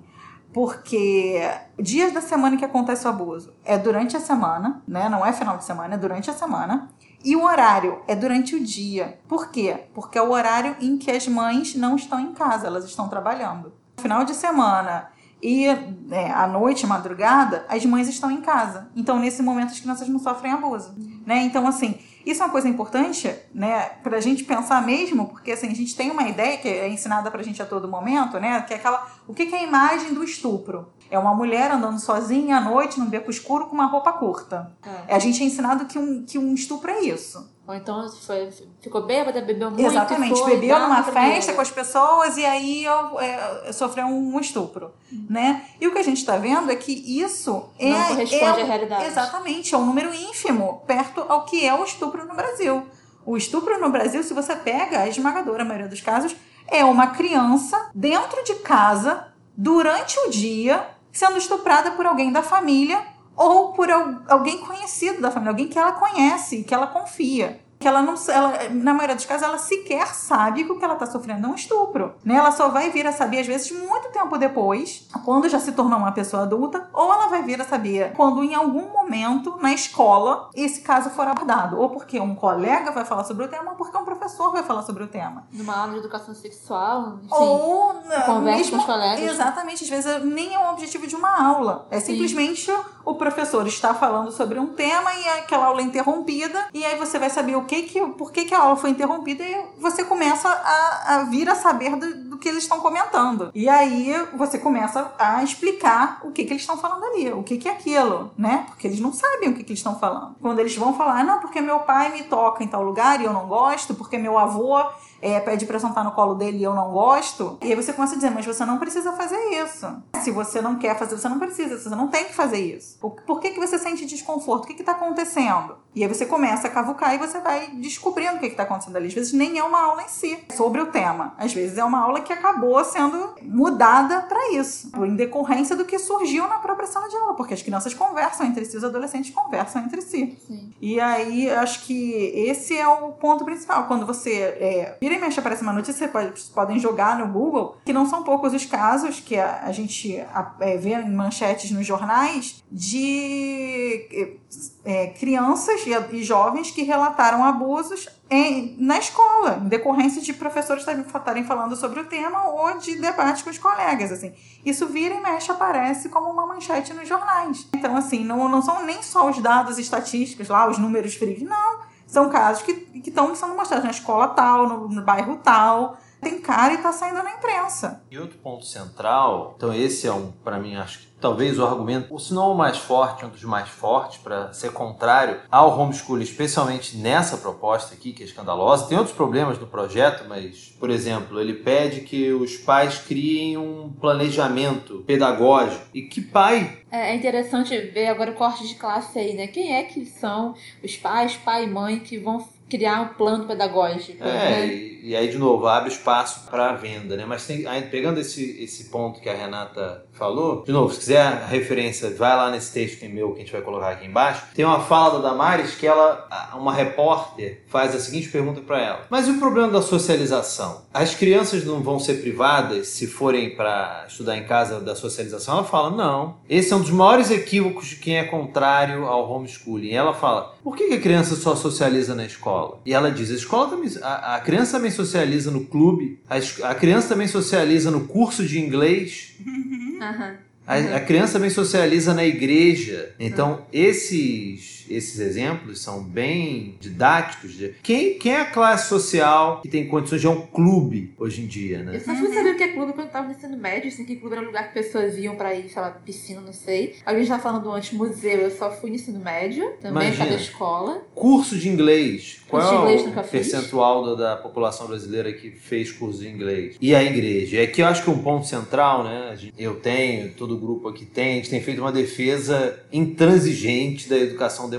porque dias da semana em que acontece o abuso é durante a semana, né? Não é final de semana, é durante a semana. E o horário é durante o dia. Por quê? Porque é o horário em que as mães não estão em casa, elas estão trabalhando. Final de semana e é, à noite, madrugada, as mães estão em casa. Então, nesse momento, as crianças não sofrem abuso. Né? Então, assim, isso é uma coisa importante, né, para a gente pensar mesmo, porque assim, a gente tem uma ideia que é ensinada para a gente a todo momento, né, que é aquela. O que é a imagem do estupro? É uma mulher andando sozinha à noite num beco escuro com uma roupa curta. É. A gente é ensinado que um, que um estupro é isso. Ou então foi, ficou bêbada, bebeu muito. Exatamente, foi, bebeu numa festa com as pessoas e aí eu, é, sofreu um estupro. Hum. Né? E o que a gente está vendo é que isso é. Não corresponde é, à realidade. Exatamente, é um número ínfimo perto ao que é o estupro no Brasil. O estupro no Brasil, se você pega a esmagadora maioria dos casos, é uma criança dentro de casa, durante o dia, sendo estuprada por alguém da família ou por alguém conhecido da família, alguém que ela conhece, que ela confia que ela não, ela, na maioria dos casos, ela sequer sabe que o que ela está sofrendo é um estupro, né? Ela só vai vir a saber, às vezes, muito tempo depois, quando já se tornou uma pessoa adulta, ou ela vai vir a saber quando, em algum momento, na escola, esse caso for abordado, ou porque um colega vai falar sobre o tema, ou porque um professor vai falar sobre o tema. Numa aula de educação sexual, enfim, ou conversa mesmo, com os colegas. Exatamente, às vezes nem é o objetivo de uma aula, é simplesmente Sim. o professor está falando sobre um tema e aquela aula é interrompida, e aí você vai saber o que que, por que, que a aula foi interrompida e você começa a, a vir a saber do, do, que eles estão comentando. E aí você começa a explicar o que, que eles estão falando ali, o que, que é aquilo, né? Porque eles não sabem o que, que eles estão falando. Quando eles vão falar, não, porque meu pai me toca em tal lugar e eu não gosto, porque meu avô é, pede pra sentar no colo dele e eu não gosto. E aí você começa a dizer, mas você não precisa fazer isso. Se você não quer fazer, você não precisa, você não tem que fazer isso. Por que, que você sente desconforto? O que está acontecendo? E aí você começa a cavucar e você vai descobrindo o que está acontecendo ali. Às vezes nem é uma aula em si sobre o tema. Às vezes é uma aula que acabou sendo mudada para isso, em decorrência do que surgiu na própria sala de aula, porque as crianças conversam entre si, os adolescentes conversam entre si. Sim. E aí acho que esse é o ponto principal. Quando você é, vira e mexe aparece uma notícia, vocês podem jogar no Google, que não são poucos os casos que a, a gente é, vê em manchetes nos jornais de é, crianças e, e, jovens que relataram abusos em, na escola, em decorrência de professores estarem falando sobre o tema ou de debate com os colegas. Assim. Isso vira e mexe, aparece como uma manchete nos jornais. Então, assim, não, não são nem só os dados estatísticos lá, os números frios, não. São casos que estão sendo mostrados na escola tal, no, no bairro tal tem cara e está saindo na imprensa. E outro ponto central, então esse é um, para mim, acho que talvez o argumento, ou se não o mais forte, um dos mais fortes para ser contrário ao homeschooling, especialmente nessa proposta aqui, que é escandalosa. Tem outros problemas no projeto, mas, por exemplo, ele pede que os pais criem um planejamento pedagógico. E que pai é, é interessante ver agora o corte de classe aí, né? Quem é que são os pais, pai e mãe que vão criar um plano pedagógico. É, né? e, e, aí, de novo, abre espaço para a venda, né? Mas tem, aí, pegando esse, esse ponto que a Renata falou, de novo, se quiser a referência, vai lá nesse texto que é meu, que a gente vai colocar aqui embaixo. Tem uma fala da Damares que ela, uma repórter, faz a seguinte pergunta para ela: Mas e o problema da socialização? As crianças não vão ser privadas se forem para estudar em casa da socialização? Ela fala: Não. Esse é um dos maiores equívocos de quem é contrário ao homeschooling. Ela fala: Por que a criança só socializa na escola? E ela diz: a escola também, a, a criança também socializa no clube, a, a, criança também socializa no curso de inglês. Uhum. A, a, criança também socializa na igreja. Então, esses, esses exemplos são bem didáticos. De quem, quem é a classe social que tem condições de a um clube hoje em dia, né? Eu só fui saber o que é clube quando eu tava no ensino médio, assim, que clube era um lugar que pessoas iam pra ir, sei lá, piscina, não sei. Alguém já falando antes, museu, eu só fui no ensino médio, também cada escola. Curso de inglês. Qual é o percentual da, da, população brasileira que fez curso de inglês? E a igreja? É que eu acho que um ponto central, né? Eu tenho, todo grupo aqui tem, a gente tem feito uma defesa intransigente da educação democrática.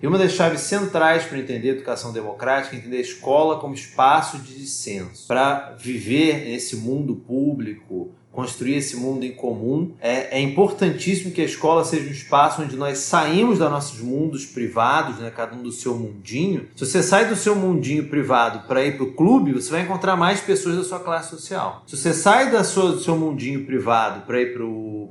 E uma das chaves centrais para entender a educação democrática é entender a escola como espaço de dissenso. Para viver nesse mundo público, construir esse mundo em comum. É, é, importantíssimo que a escola seja um espaço onde nós saímos dos nossos mundos privados, né, cada um do seu mundinho. Se você sai do seu mundinho privado para ir para o clube, você vai encontrar mais pessoas da sua classe social. Se você sai da sua, do seu mundinho privado para ir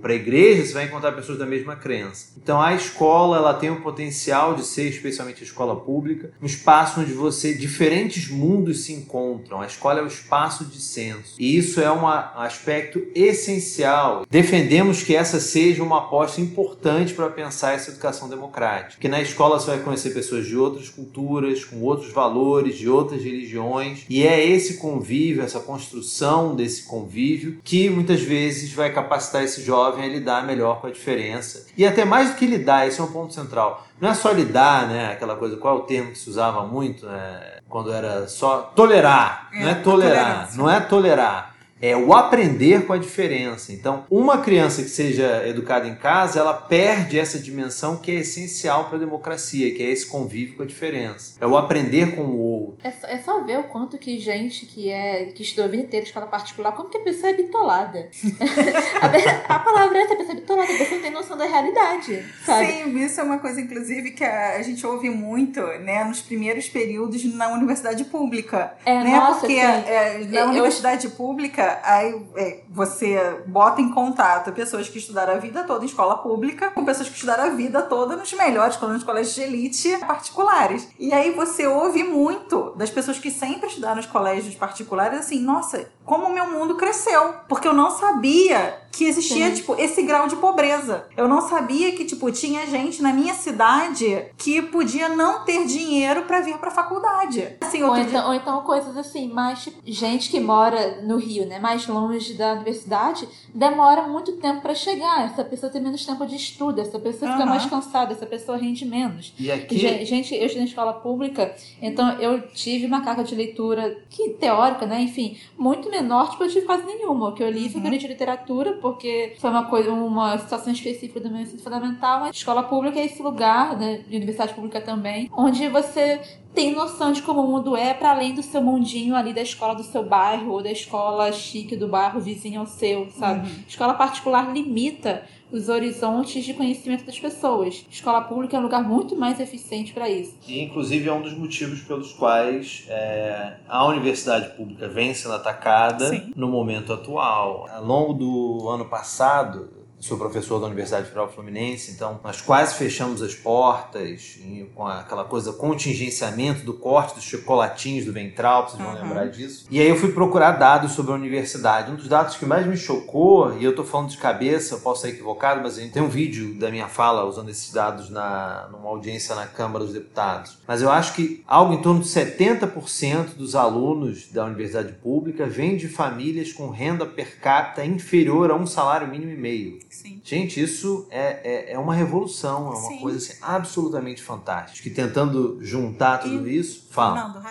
para a igreja, você vai encontrar pessoas da mesma crença. Então a escola ela tem o potencial de ser, especialmente a escola pública, um espaço onde você diferentes mundos se encontram. A escola é o espaço de senso. E isso é um aspecto essencial. Defendemos que essa seja uma aposta importante para pensar essa educação democrática. Que na escola você vai conhecer pessoas de outras culturas, com outros valores, de outras religiões, e é esse convívio, essa construção desse convívio que muitas vezes vai capacitar esse jovem a lidar melhor com a diferença. E até mais do que lidar, esse é um ponto central. Não é só lidar, né? Aquela coisa, qual é o termo que se usava muito, né? Quando era só tolerar. É, não é tolerar, não é tolerar é o aprender com a diferença. Então, uma criança que seja educada em casa, ela perde essa dimensão que é essencial para a democracia, que é esse convívio com a diferença. É o aprender com o outro. É só, é só ver o quanto que gente que é que estudou a vida inteira escola particular, como que a pessoa é bitolada. (laughs) a, a, palavra é essa, a pessoa é bitolada, a pessoa não tem noção da realidade, sabe? Sim, isso é uma coisa, inclusive, que a, a gente ouve muito, né, nos primeiros períodos na universidade pública. É, né? nossa, Porque é, na eu, universidade pública aí é, você bota em contato pessoas que estudaram a vida toda em escola pública com pessoas que estudaram a vida toda nos melhores nos colégios de elite particulares. E aí você ouve muito das pessoas que sempre estudaram nos colégios particulares assim, nossa, como o meu mundo cresceu. Porque eu não sabia que existia, Sim. tipo, esse grau de pobreza. Eu não sabia que, tipo, tinha gente na minha cidade que podia não ter dinheiro para vir pra faculdade. Assim, ou, então, dia... ou então coisas assim, mas tipo, gente que mora no Rio, né, mais longe da universidade, demora muito tempo para chegar. Essa pessoa tem menos tempo de estudo, essa pessoa uhum. fica mais cansada, essa pessoa rende menos. E aqui... Gente, eu estudei na escola pública, então eu tive uma carga de leitura que teórica, né, enfim, muito menor, tipo, eu tive quase nenhuma. O que eu li foi uhum. de literatura, porque foi uma coisa, uma situação específica do meu ensino fundamental, mas escola pública é esse lugar, né, de universidade pública também, onde você tem noção de como o mundo é para além do seu mundinho ali da escola do seu bairro ou da escola chique do bairro vizinho ao seu, sabe? Uhum. Escola particular limita os horizontes de conhecimento das pessoas. Escola pública é um lugar muito mais eficiente para isso. E, inclusive, é um dos motivos pelos quais é, a universidade pública vem sendo atacada Sim. no momento atual. Ao longo do ano passado, sou professor da Universidade Federal Fluminense, então nós quase fechamos as portas com aquela coisa contingenciamento do corte dos chocolatinhos do ventral, vocês vão uhum. lembrar disso. E aí eu fui procurar dados sobre a universidade. Um dos dados que mais me chocou, e eu estou falando de cabeça, eu posso estar equivocado, mas tem um vídeo da minha fala usando esses dados na, numa audiência na Câmara dos Deputados. Mas eu acho que algo em torno de 70% dos alunos da universidade pública vêm de famílias com renda per capita inferior a um salário mínimo e meio. Sim. Gente, isso é, é, é, uma revolução, é uma Sim. coisa assim, absolutamente fantástica. Que tentando juntar tudo e, isso, fala. Fernando,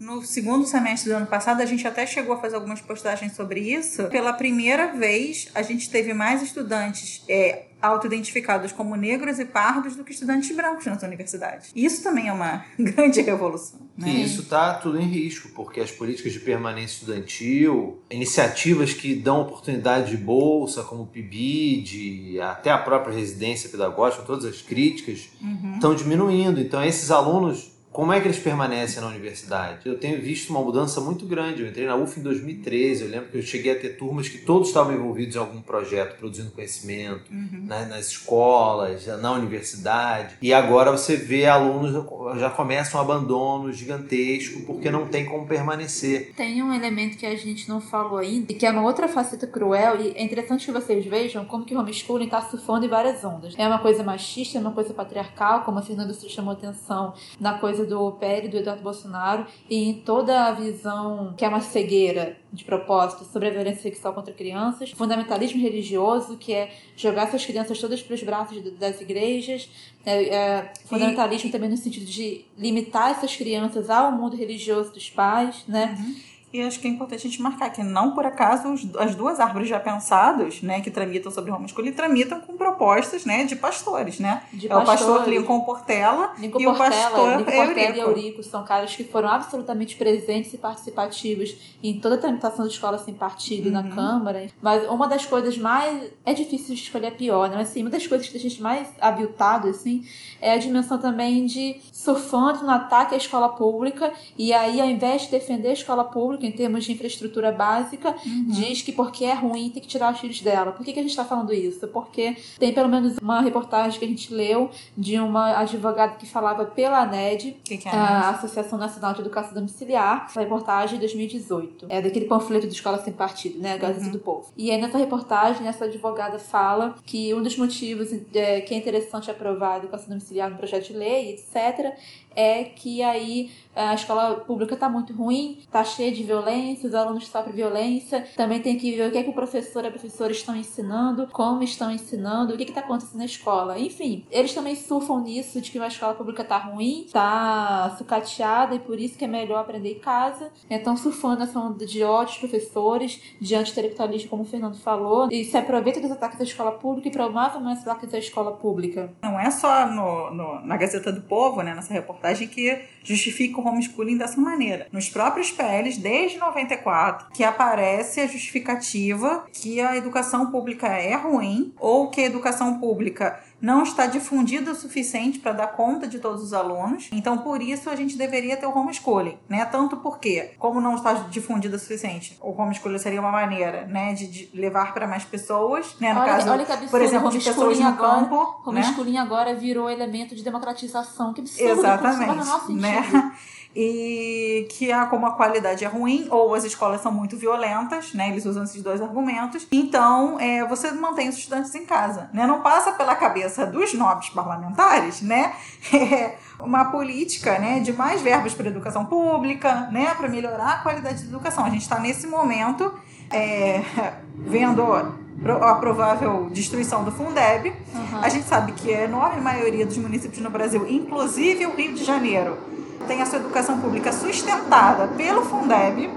No segundo semestre do ano passado, a gente até chegou a fazer algumas postagens sobre isso. Pela primeira vez, a gente teve mais estudantes é, autoidentificados como negros e pardos do que estudantes brancos nas universidades. Isso também é uma (laughs) grande revolução. Né? E isso está tudo em risco, porque as políticas de permanência estudantil, iniciativas que dão oportunidade de bolsa, como o PIBID, até a própria residência pedagógica, todas as críticas, uhum. estão diminuindo. Então, esses alunos como é que eles permanecem na universidade? Eu tenho visto uma mudança muito grande. Eu entrei na UF em 2013. Eu lembro que eu cheguei a ter turmas que todos estavam envolvidos em algum projeto, produzindo conhecimento, uhum. né, nas escolas, na universidade. E agora você vê alunos já começam um abandono gigantesco porque não tem como permanecer. Tem um elemento que a gente não falou ainda, e que é uma outra faceta cruel, e é interessante que vocês vejam como que o homeschooling está surfando em várias ondas. É uma coisa machista, é uma coisa patriarcal, como a Fernanda chamou atenção na coisa do PR do Eduardo Bolsonaro e em toda a visão que é uma cegueira de propósito sobre a violência sexual contra crianças, fundamentalismo religioso, que é jogar essas crianças todas para os braços das igrejas, é, é, fundamentalismo e... também no sentido de limitar essas crianças ao mundo religioso dos pais, né? Uhum. E acho que é importante a gente marcar que não por acaso as duas árvores já pensadas, né, que tramitam sobre homeschooling, tramitam com propostas, né, de pastores, né? De é pastores. o pastor Lincoln Portela Lincoln e Portela, o pastor Lincoln Portela e Eurico são caras que foram absolutamente presentes e participativos em toda a tramitação da escola sem partido uhum. na Câmara. Mas uma das coisas mais é difícil de escolher a pior, né? Mas, assim, uma das coisas que a gente mais abiltado assim é a dimensão também de surfando no ataque à escola pública e aí ao invés de defender a escola pública em termos de infraestrutura básica, uhum. diz que porque é ruim tem que tirar os filhos dela. Por que, que a gente está falando isso? Porque tem pelo menos uma reportagem que a gente leu de uma advogada que falava pela ANED, que que é a Associação Nacional de Educação Domiciliar, essa reportagem de 2018. É daquele panfleto de Escola Sem Partido, né? Gazeta uhum. do Povo. E aí nessa reportagem, essa advogada fala que um dos motivos é, que é interessante aprovar a educação domiciliar no projeto de lei, etc., é que aí a escola pública está muito ruim, está cheia de violência, os alunos sofrem violência. Também tem que ver o que é que o professor e a professora estão ensinando, como estão ensinando, o que está acontecendo na escola. Enfim, eles também surfam nisso de que uma escola pública está ruim, está sucateada e por isso que é melhor aprender em casa. Estão surfando essa onda de ódios professores, de anti-intelectualismo, como o Fernando falou, e se aproveita dos ataques da escola pública e promove mais ataques da escola pública. Não é só no, no, na Gazeta do Povo, né, nessa reportagem, que justifica o homeschooling dessa maneira. Nos próprios PLs, desde 94, que aparece a justificativa que a educação pública é ruim ou que a educação pública não está difundida o suficiente para dar conta de todos os alunos. Então, por isso, a gente deveria ter o homeschooling, né? Tanto porque, como não está difundida o suficiente, o homeschooling seria uma maneira, né, de, de levar para mais pessoas, né? No olha, caso, olha que absurdo, por exemplo, de pessoas no agora, campo. Homeschooling né? agora virou elemento de democratização. Que absurdo, Exatamente, né? (laughs) e que a, como a qualidade é ruim ou as escolas são muito violentas, né? Eles usam esses dois argumentos. Então, é, você mantém os estudantes em casa, né? Não passa pela cabeça dos nobres parlamentares, né? (laughs) É, uma política, né, de mais verbas para educação pública, né, para melhorar a qualidade da educação. A gente está nesse momento é, (laughs) vendo a provável destruição do Fundeb. Uhum. A gente sabe que a enorme maioria dos municípios no Brasil, inclusive o Rio de Janeiro, tem a sua educação pública sustentada pelo Fundeb.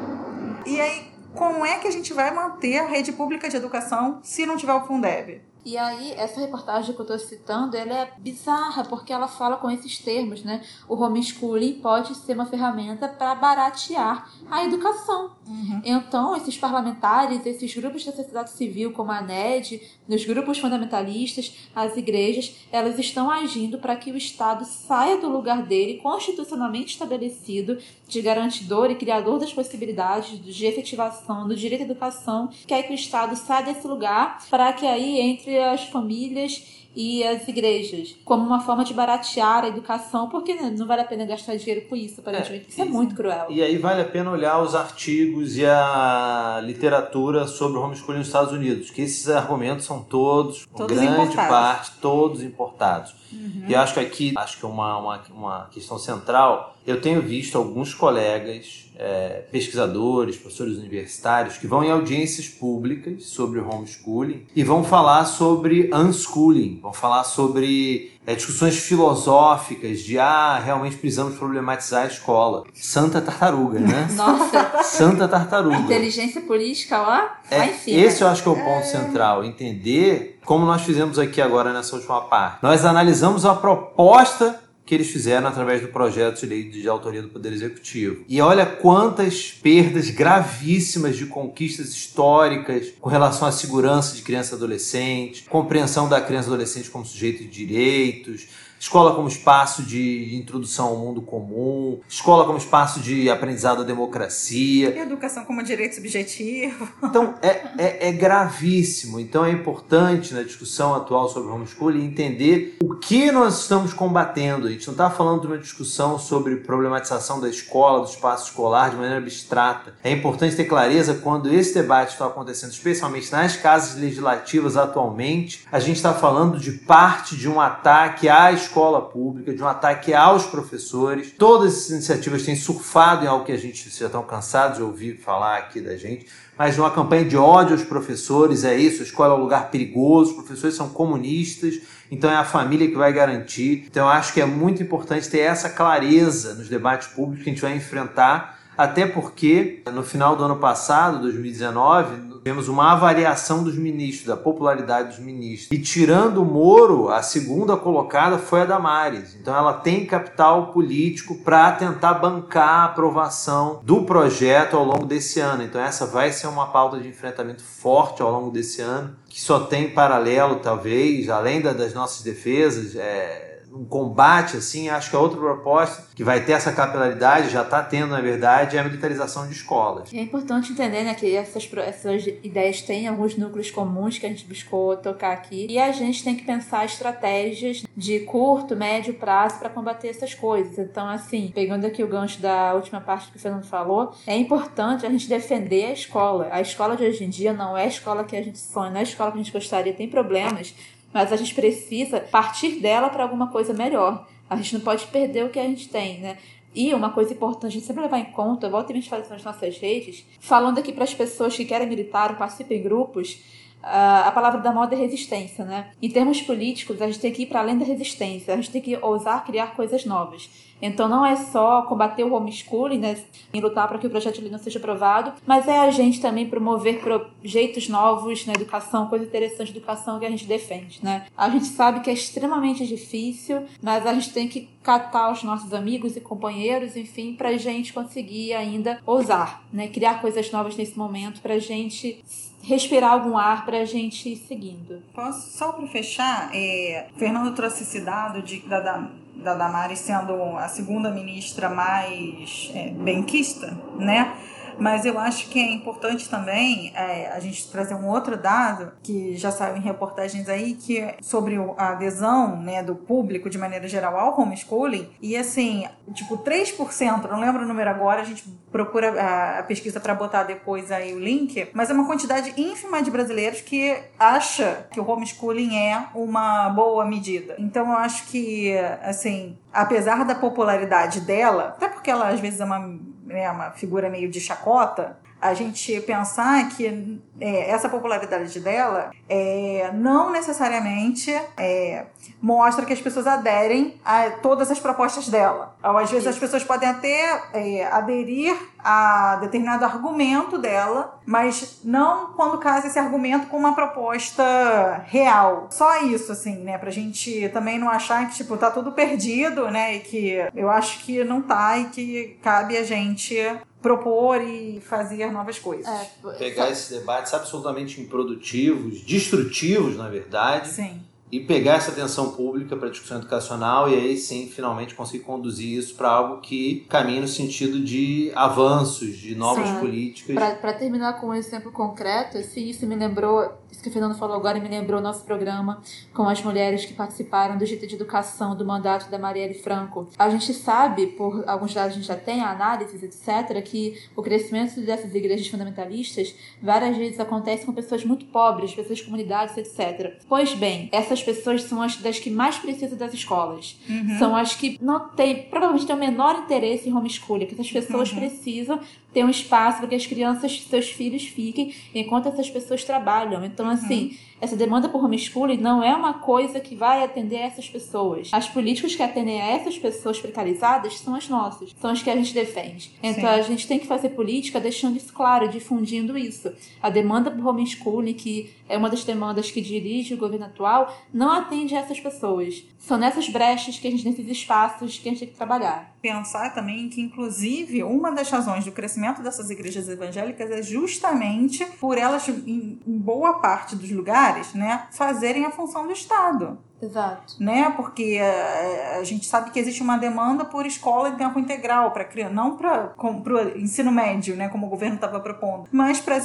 E aí, como é que a gente vai manter a rede pública de educação se não tiver o Fundeb? E aí, essa reportagem que eu estou citando, ela é bizarra, porque ela fala com esses termos, né? O homeschooling pode ser uma ferramenta para baratear a educação. Uhum. Então, esses parlamentares, esses grupos da sociedade civil, como a NED, os grupos fundamentalistas, as igrejas, elas estão agindo para que o Estado saia do lugar dele, constitucionalmente estabelecido, de garantidor e criador das possibilidades de efetivação do direito à educação, quer que o Estado saia desse lugar para que aí entre entre as famílias e as igrejas, como uma forma de baratear a educação, porque né, não vale a pena gastar dinheiro com isso, aparentemente. É, isso é muito cruel. E aí vale a pena olhar os artigos e a literatura sobre o homeschooling nos Estados Unidos, que esses argumentos são todos, todos grande importados. parte, todos importados. Uhum. E acho que aqui, acho que uma, uma, uma questão central, eu tenho visto alguns colegas, é, pesquisadores, professores universitários, que vão em audiências públicas sobre homeschooling e vão falar sobre unschooling, vão falar sobre é, discussões filosóficas de ah, realmente precisamos problematizar a escola. Santa tartaruga, né? (laughs) Nossa! Santa tartaruga. Inteligência política, ó. É, esse eu acho que é o ponto é... central. Entender como nós fizemos aqui agora nessa última parte. Nós analisamos a proposta que eles fizeram através do projeto de lei de autoria do Poder Executivo. E olha quantas perdas gravíssimas de conquistas históricas com relação à segurança de criança e adolescente, compreensão da criança e adolescente como sujeito de direitos, escola como espaço de introdução ao mundo comum, escola como espaço de aprendizado à democracia. E educação como direito subjetivo. (laughs) Então, é, é, é gravíssimo. Então, é importante na discussão atual sobre homeschooling entender o que nós estamos combatendo. A gente não está falando de uma discussão sobre problematização da escola, do espaço escolar de maneira abstrata. É importante ter clareza quando esse debate está acontecendo, especialmente nas casas legislativas atualmente, a gente está falando de parte de um ataque à escola escola pública, de um ataque aos professores. Todas essas iniciativas têm surfado em algo que a gente já está cansado de ouvir falar aqui da gente, mas uma campanha de ódio aos professores, é isso, a escola é um lugar perigoso, os professores são comunistas, então é a família que vai garantir. Então eu acho que é muito importante ter essa clareza nos debates públicos que a gente vai enfrentar, até porque no final do ano passado, 2019, tivemos uma avaliação dos ministros, da popularidade dos ministros. E tirando o Moro, a segunda colocada foi a Damares. Então ela tem capital político para tentar bancar a aprovação do projeto ao longo desse ano. Então essa vai ser uma pauta de enfrentamento forte ao longo desse ano, que só tem paralelo, talvez, além das nossas defesas. É um combate, assim, acho que a é outra proposta que vai ter essa capilaridade, já está tendo, na verdade, é a militarização de escolas. É importante entender né, que essas, essas ideias têm alguns núcleos comuns que a gente buscou tocar aqui, e a gente tem que pensar estratégias de curto, médio prazo para combater essas coisas. Então, assim, pegando aqui o gancho da última parte que o Fernando falou, é importante a gente defender a escola. A escola de hoje em dia não é a escola que a gente sonha, não é a escola que a gente gostaria, tem problemas, mas a gente precisa partir dela para alguma coisa melhor. A gente não pode perder o que a gente tem, né? E uma coisa importante, a gente sempre levar em conta, volta e meia fazer nas nossas redes, falando aqui para as pessoas que querem militar ou participem em grupos, a palavra da moda é resistência, né? Em termos políticos, a gente tem que ir para além da resistência, a gente tem que ousar criar coisas novas. Então não é só combater o homeschooling, né, e lutar para que o projeto de lei não seja aprovado, mas é a gente também promover jeitos novos na educação, coisa interessante de educação que a gente defende, né? A gente sabe que é extremamente difícil, mas a gente tem que catar os nossos amigos e companheiros, enfim, para a gente conseguir ainda ousar, né? Criar coisas novas nesse momento para a gente respirar algum ar para a gente ir seguindo. Posso, só para fechar, é, Fernando trouxe esse dado de, da, da, da Damares sendo a segunda ministra mais é, benquista, né? Mas eu acho que é importante também é, a gente trazer um outro dado que já saiu em reportagens aí, que é sobre a adesão né, do público de maneira geral ao homeschooling. E assim, tipo, 3%, não lembro o número agora, a gente procura a, pesquisa para botar depois aí o link, mas é uma quantidade ínfima de brasileiros que acha que o homeschooling é uma boa medida. Então eu acho que, assim, apesar da popularidade dela, até porque ela às vezes é uma né, uma figura meio de chacota, a gente pensar que é, essa popularidade dela é, não necessariamente é, mostra que as pessoas aderem a todas as propostas dela. Ou, às vezes as pessoas podem até é, aderir a determinado argumento dela, mas não quando casa esse argumento com uma proposta real. Só isso, assim, né? Pra gente também não achar que, tipo, tá tudo perdido, né? E que eu acho que não tá e que cabe a gente propor e fazer novas coisas. É, Pegar esses debates absolutamente improdutivos, destrutivos, na verdade. Sim e pegar essa atenção pública para a discussão educacional e aí sim, finalmente conseguir conduzir isso para algo que caminhe no sentido de avanços, de novas Sim. políticas. Para terminar com um exemplo concreto, assim, isso me lembrou, isso que o Fernando falou agora me lembrou o nosso programa com as mulheres que participaram do GT de Educação do mandato da Marielle Franco. A gente sabe, por alguns dados a gente já tem, análises, etc., que o crescimento dessas igrejas fundamentalistas várias vezes acontece com pessoas muito pobres, pessoas de comunidades, etc. Pois bem, essas pessoas são as das que mais precisam das escolas. São as que não têm, provavelmente têm o menor interesse em homeschooling, que essas pessoas precisam ter um espaço para que as crianças, seus filhos fiquem enquanto essas pessoas trabalham. Então, assim, essa demanda por homeschooling não é uma coisa que vai atender a essas pessoas. As políticas que atendem a essas pessoas precarizadas são as nossas, são as que a gente defende. Então, Sim. a gente tem que fazer política deixando isso claro, difundindo isso. A demanda por homeschooling, que é uma das demandas que dirige o governo atual, não atende a essas pessoas. São nessas brechas que a gente, nesses espaços que a gente tem que trabalhar. Pensar também que, inclusive, uma das razões do crescimento dessas igrejas evangélicas é justamente por elas, em boa parte dos lugares, né, fazerem a função do Estado. Exato. né? Porque eh, a gente sabe que existe uma demanda por escola em tempo integral para criança, não para o ensino médio, né, como o governo estava propondo, mas para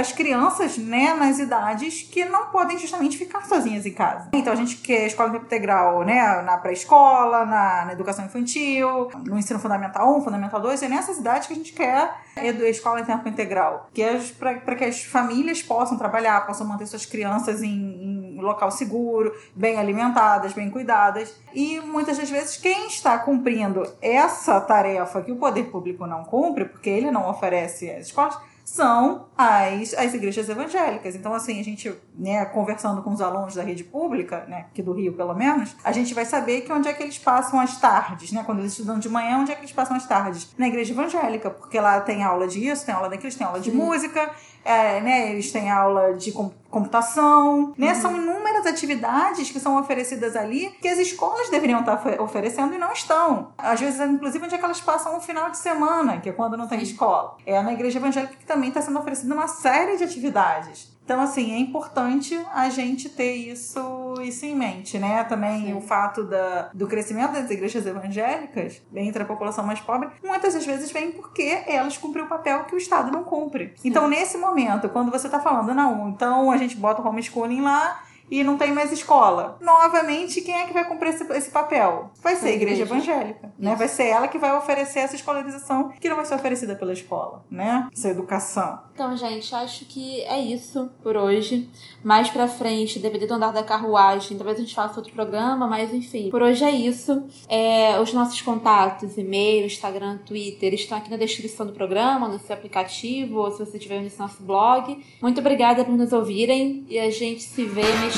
as crianças, né, nas idades que não podem justamente ficar sozinhas em casa. Então a gente quer escola em tempo integral, né, na pré-escola, na, na educação infantil, no ensino fundamental 1, fundamental 2, é nessas idades que a gente quer edu- escola em tempo integral, que é para que as famílias possam trabalhar, possam manter suas crianças em, em local seguro, bem alimentadas, bem cuidadas. E muitas das vezes quem está cumprindo essa tarefa que o poder público não cumpre, porque ele não oferece às escolas, são as, as igrejas evangélicas. Então, assim, a gente, né, conversando com os alunos da rede pública, né, aqui do Rio pelo menos, a gente vai saber que onde é que eles passam as tardes, né? Quando eles estudam de manhã, onde é que eles passam as tardes? Na igreja evangélica, porque lá tem aula disso, tem aula daquilo, tem aula de música, é, né, eles têm aula de com- computação, né? São inúmeras atividades que são oferecidas ali que as escolas deveriam estar ofe- oferecendo e não estão. Às vezes, inclusive, onde é que elas passam o final de semana, que é quando não tem escola. É na igreja evangélica que também está sendo oferecida uma série de atividades. Então, assim, é importante a gente ter isso, isso em mente, né? Também Sim. o fato da, do crescimento das igrejas evangélicas entre a população mais pobre, muitas das vezes vem porque elas cumprem o papel que o Estado não cumpre. Então, nesse momento, quando você está falando, não, então a gente bota o homeschooling lá e não tem mais escola. Novamente, quem é que vai cumprir esse, esse papel? Vai ser a igreja igreja. evangélica, né? Vai ser ela que vai oferecer essa escolarização que não vai ser oferecida pela escola, né? Essa educação. Então, gente, acho que é isso por hoje. Mais pra frente, dependendo do andar da carruagem, talvez a gente faça outro programa, mas enfim. Por hoje é isso. É, os nossos contatos, e-mail, Instagram, Twitter, estão aqui na descrição do programa, no seu aplicativo, ou se você estiver nesse nosso blog. Muito obrigada por nos ouvirem e a gente se vê mês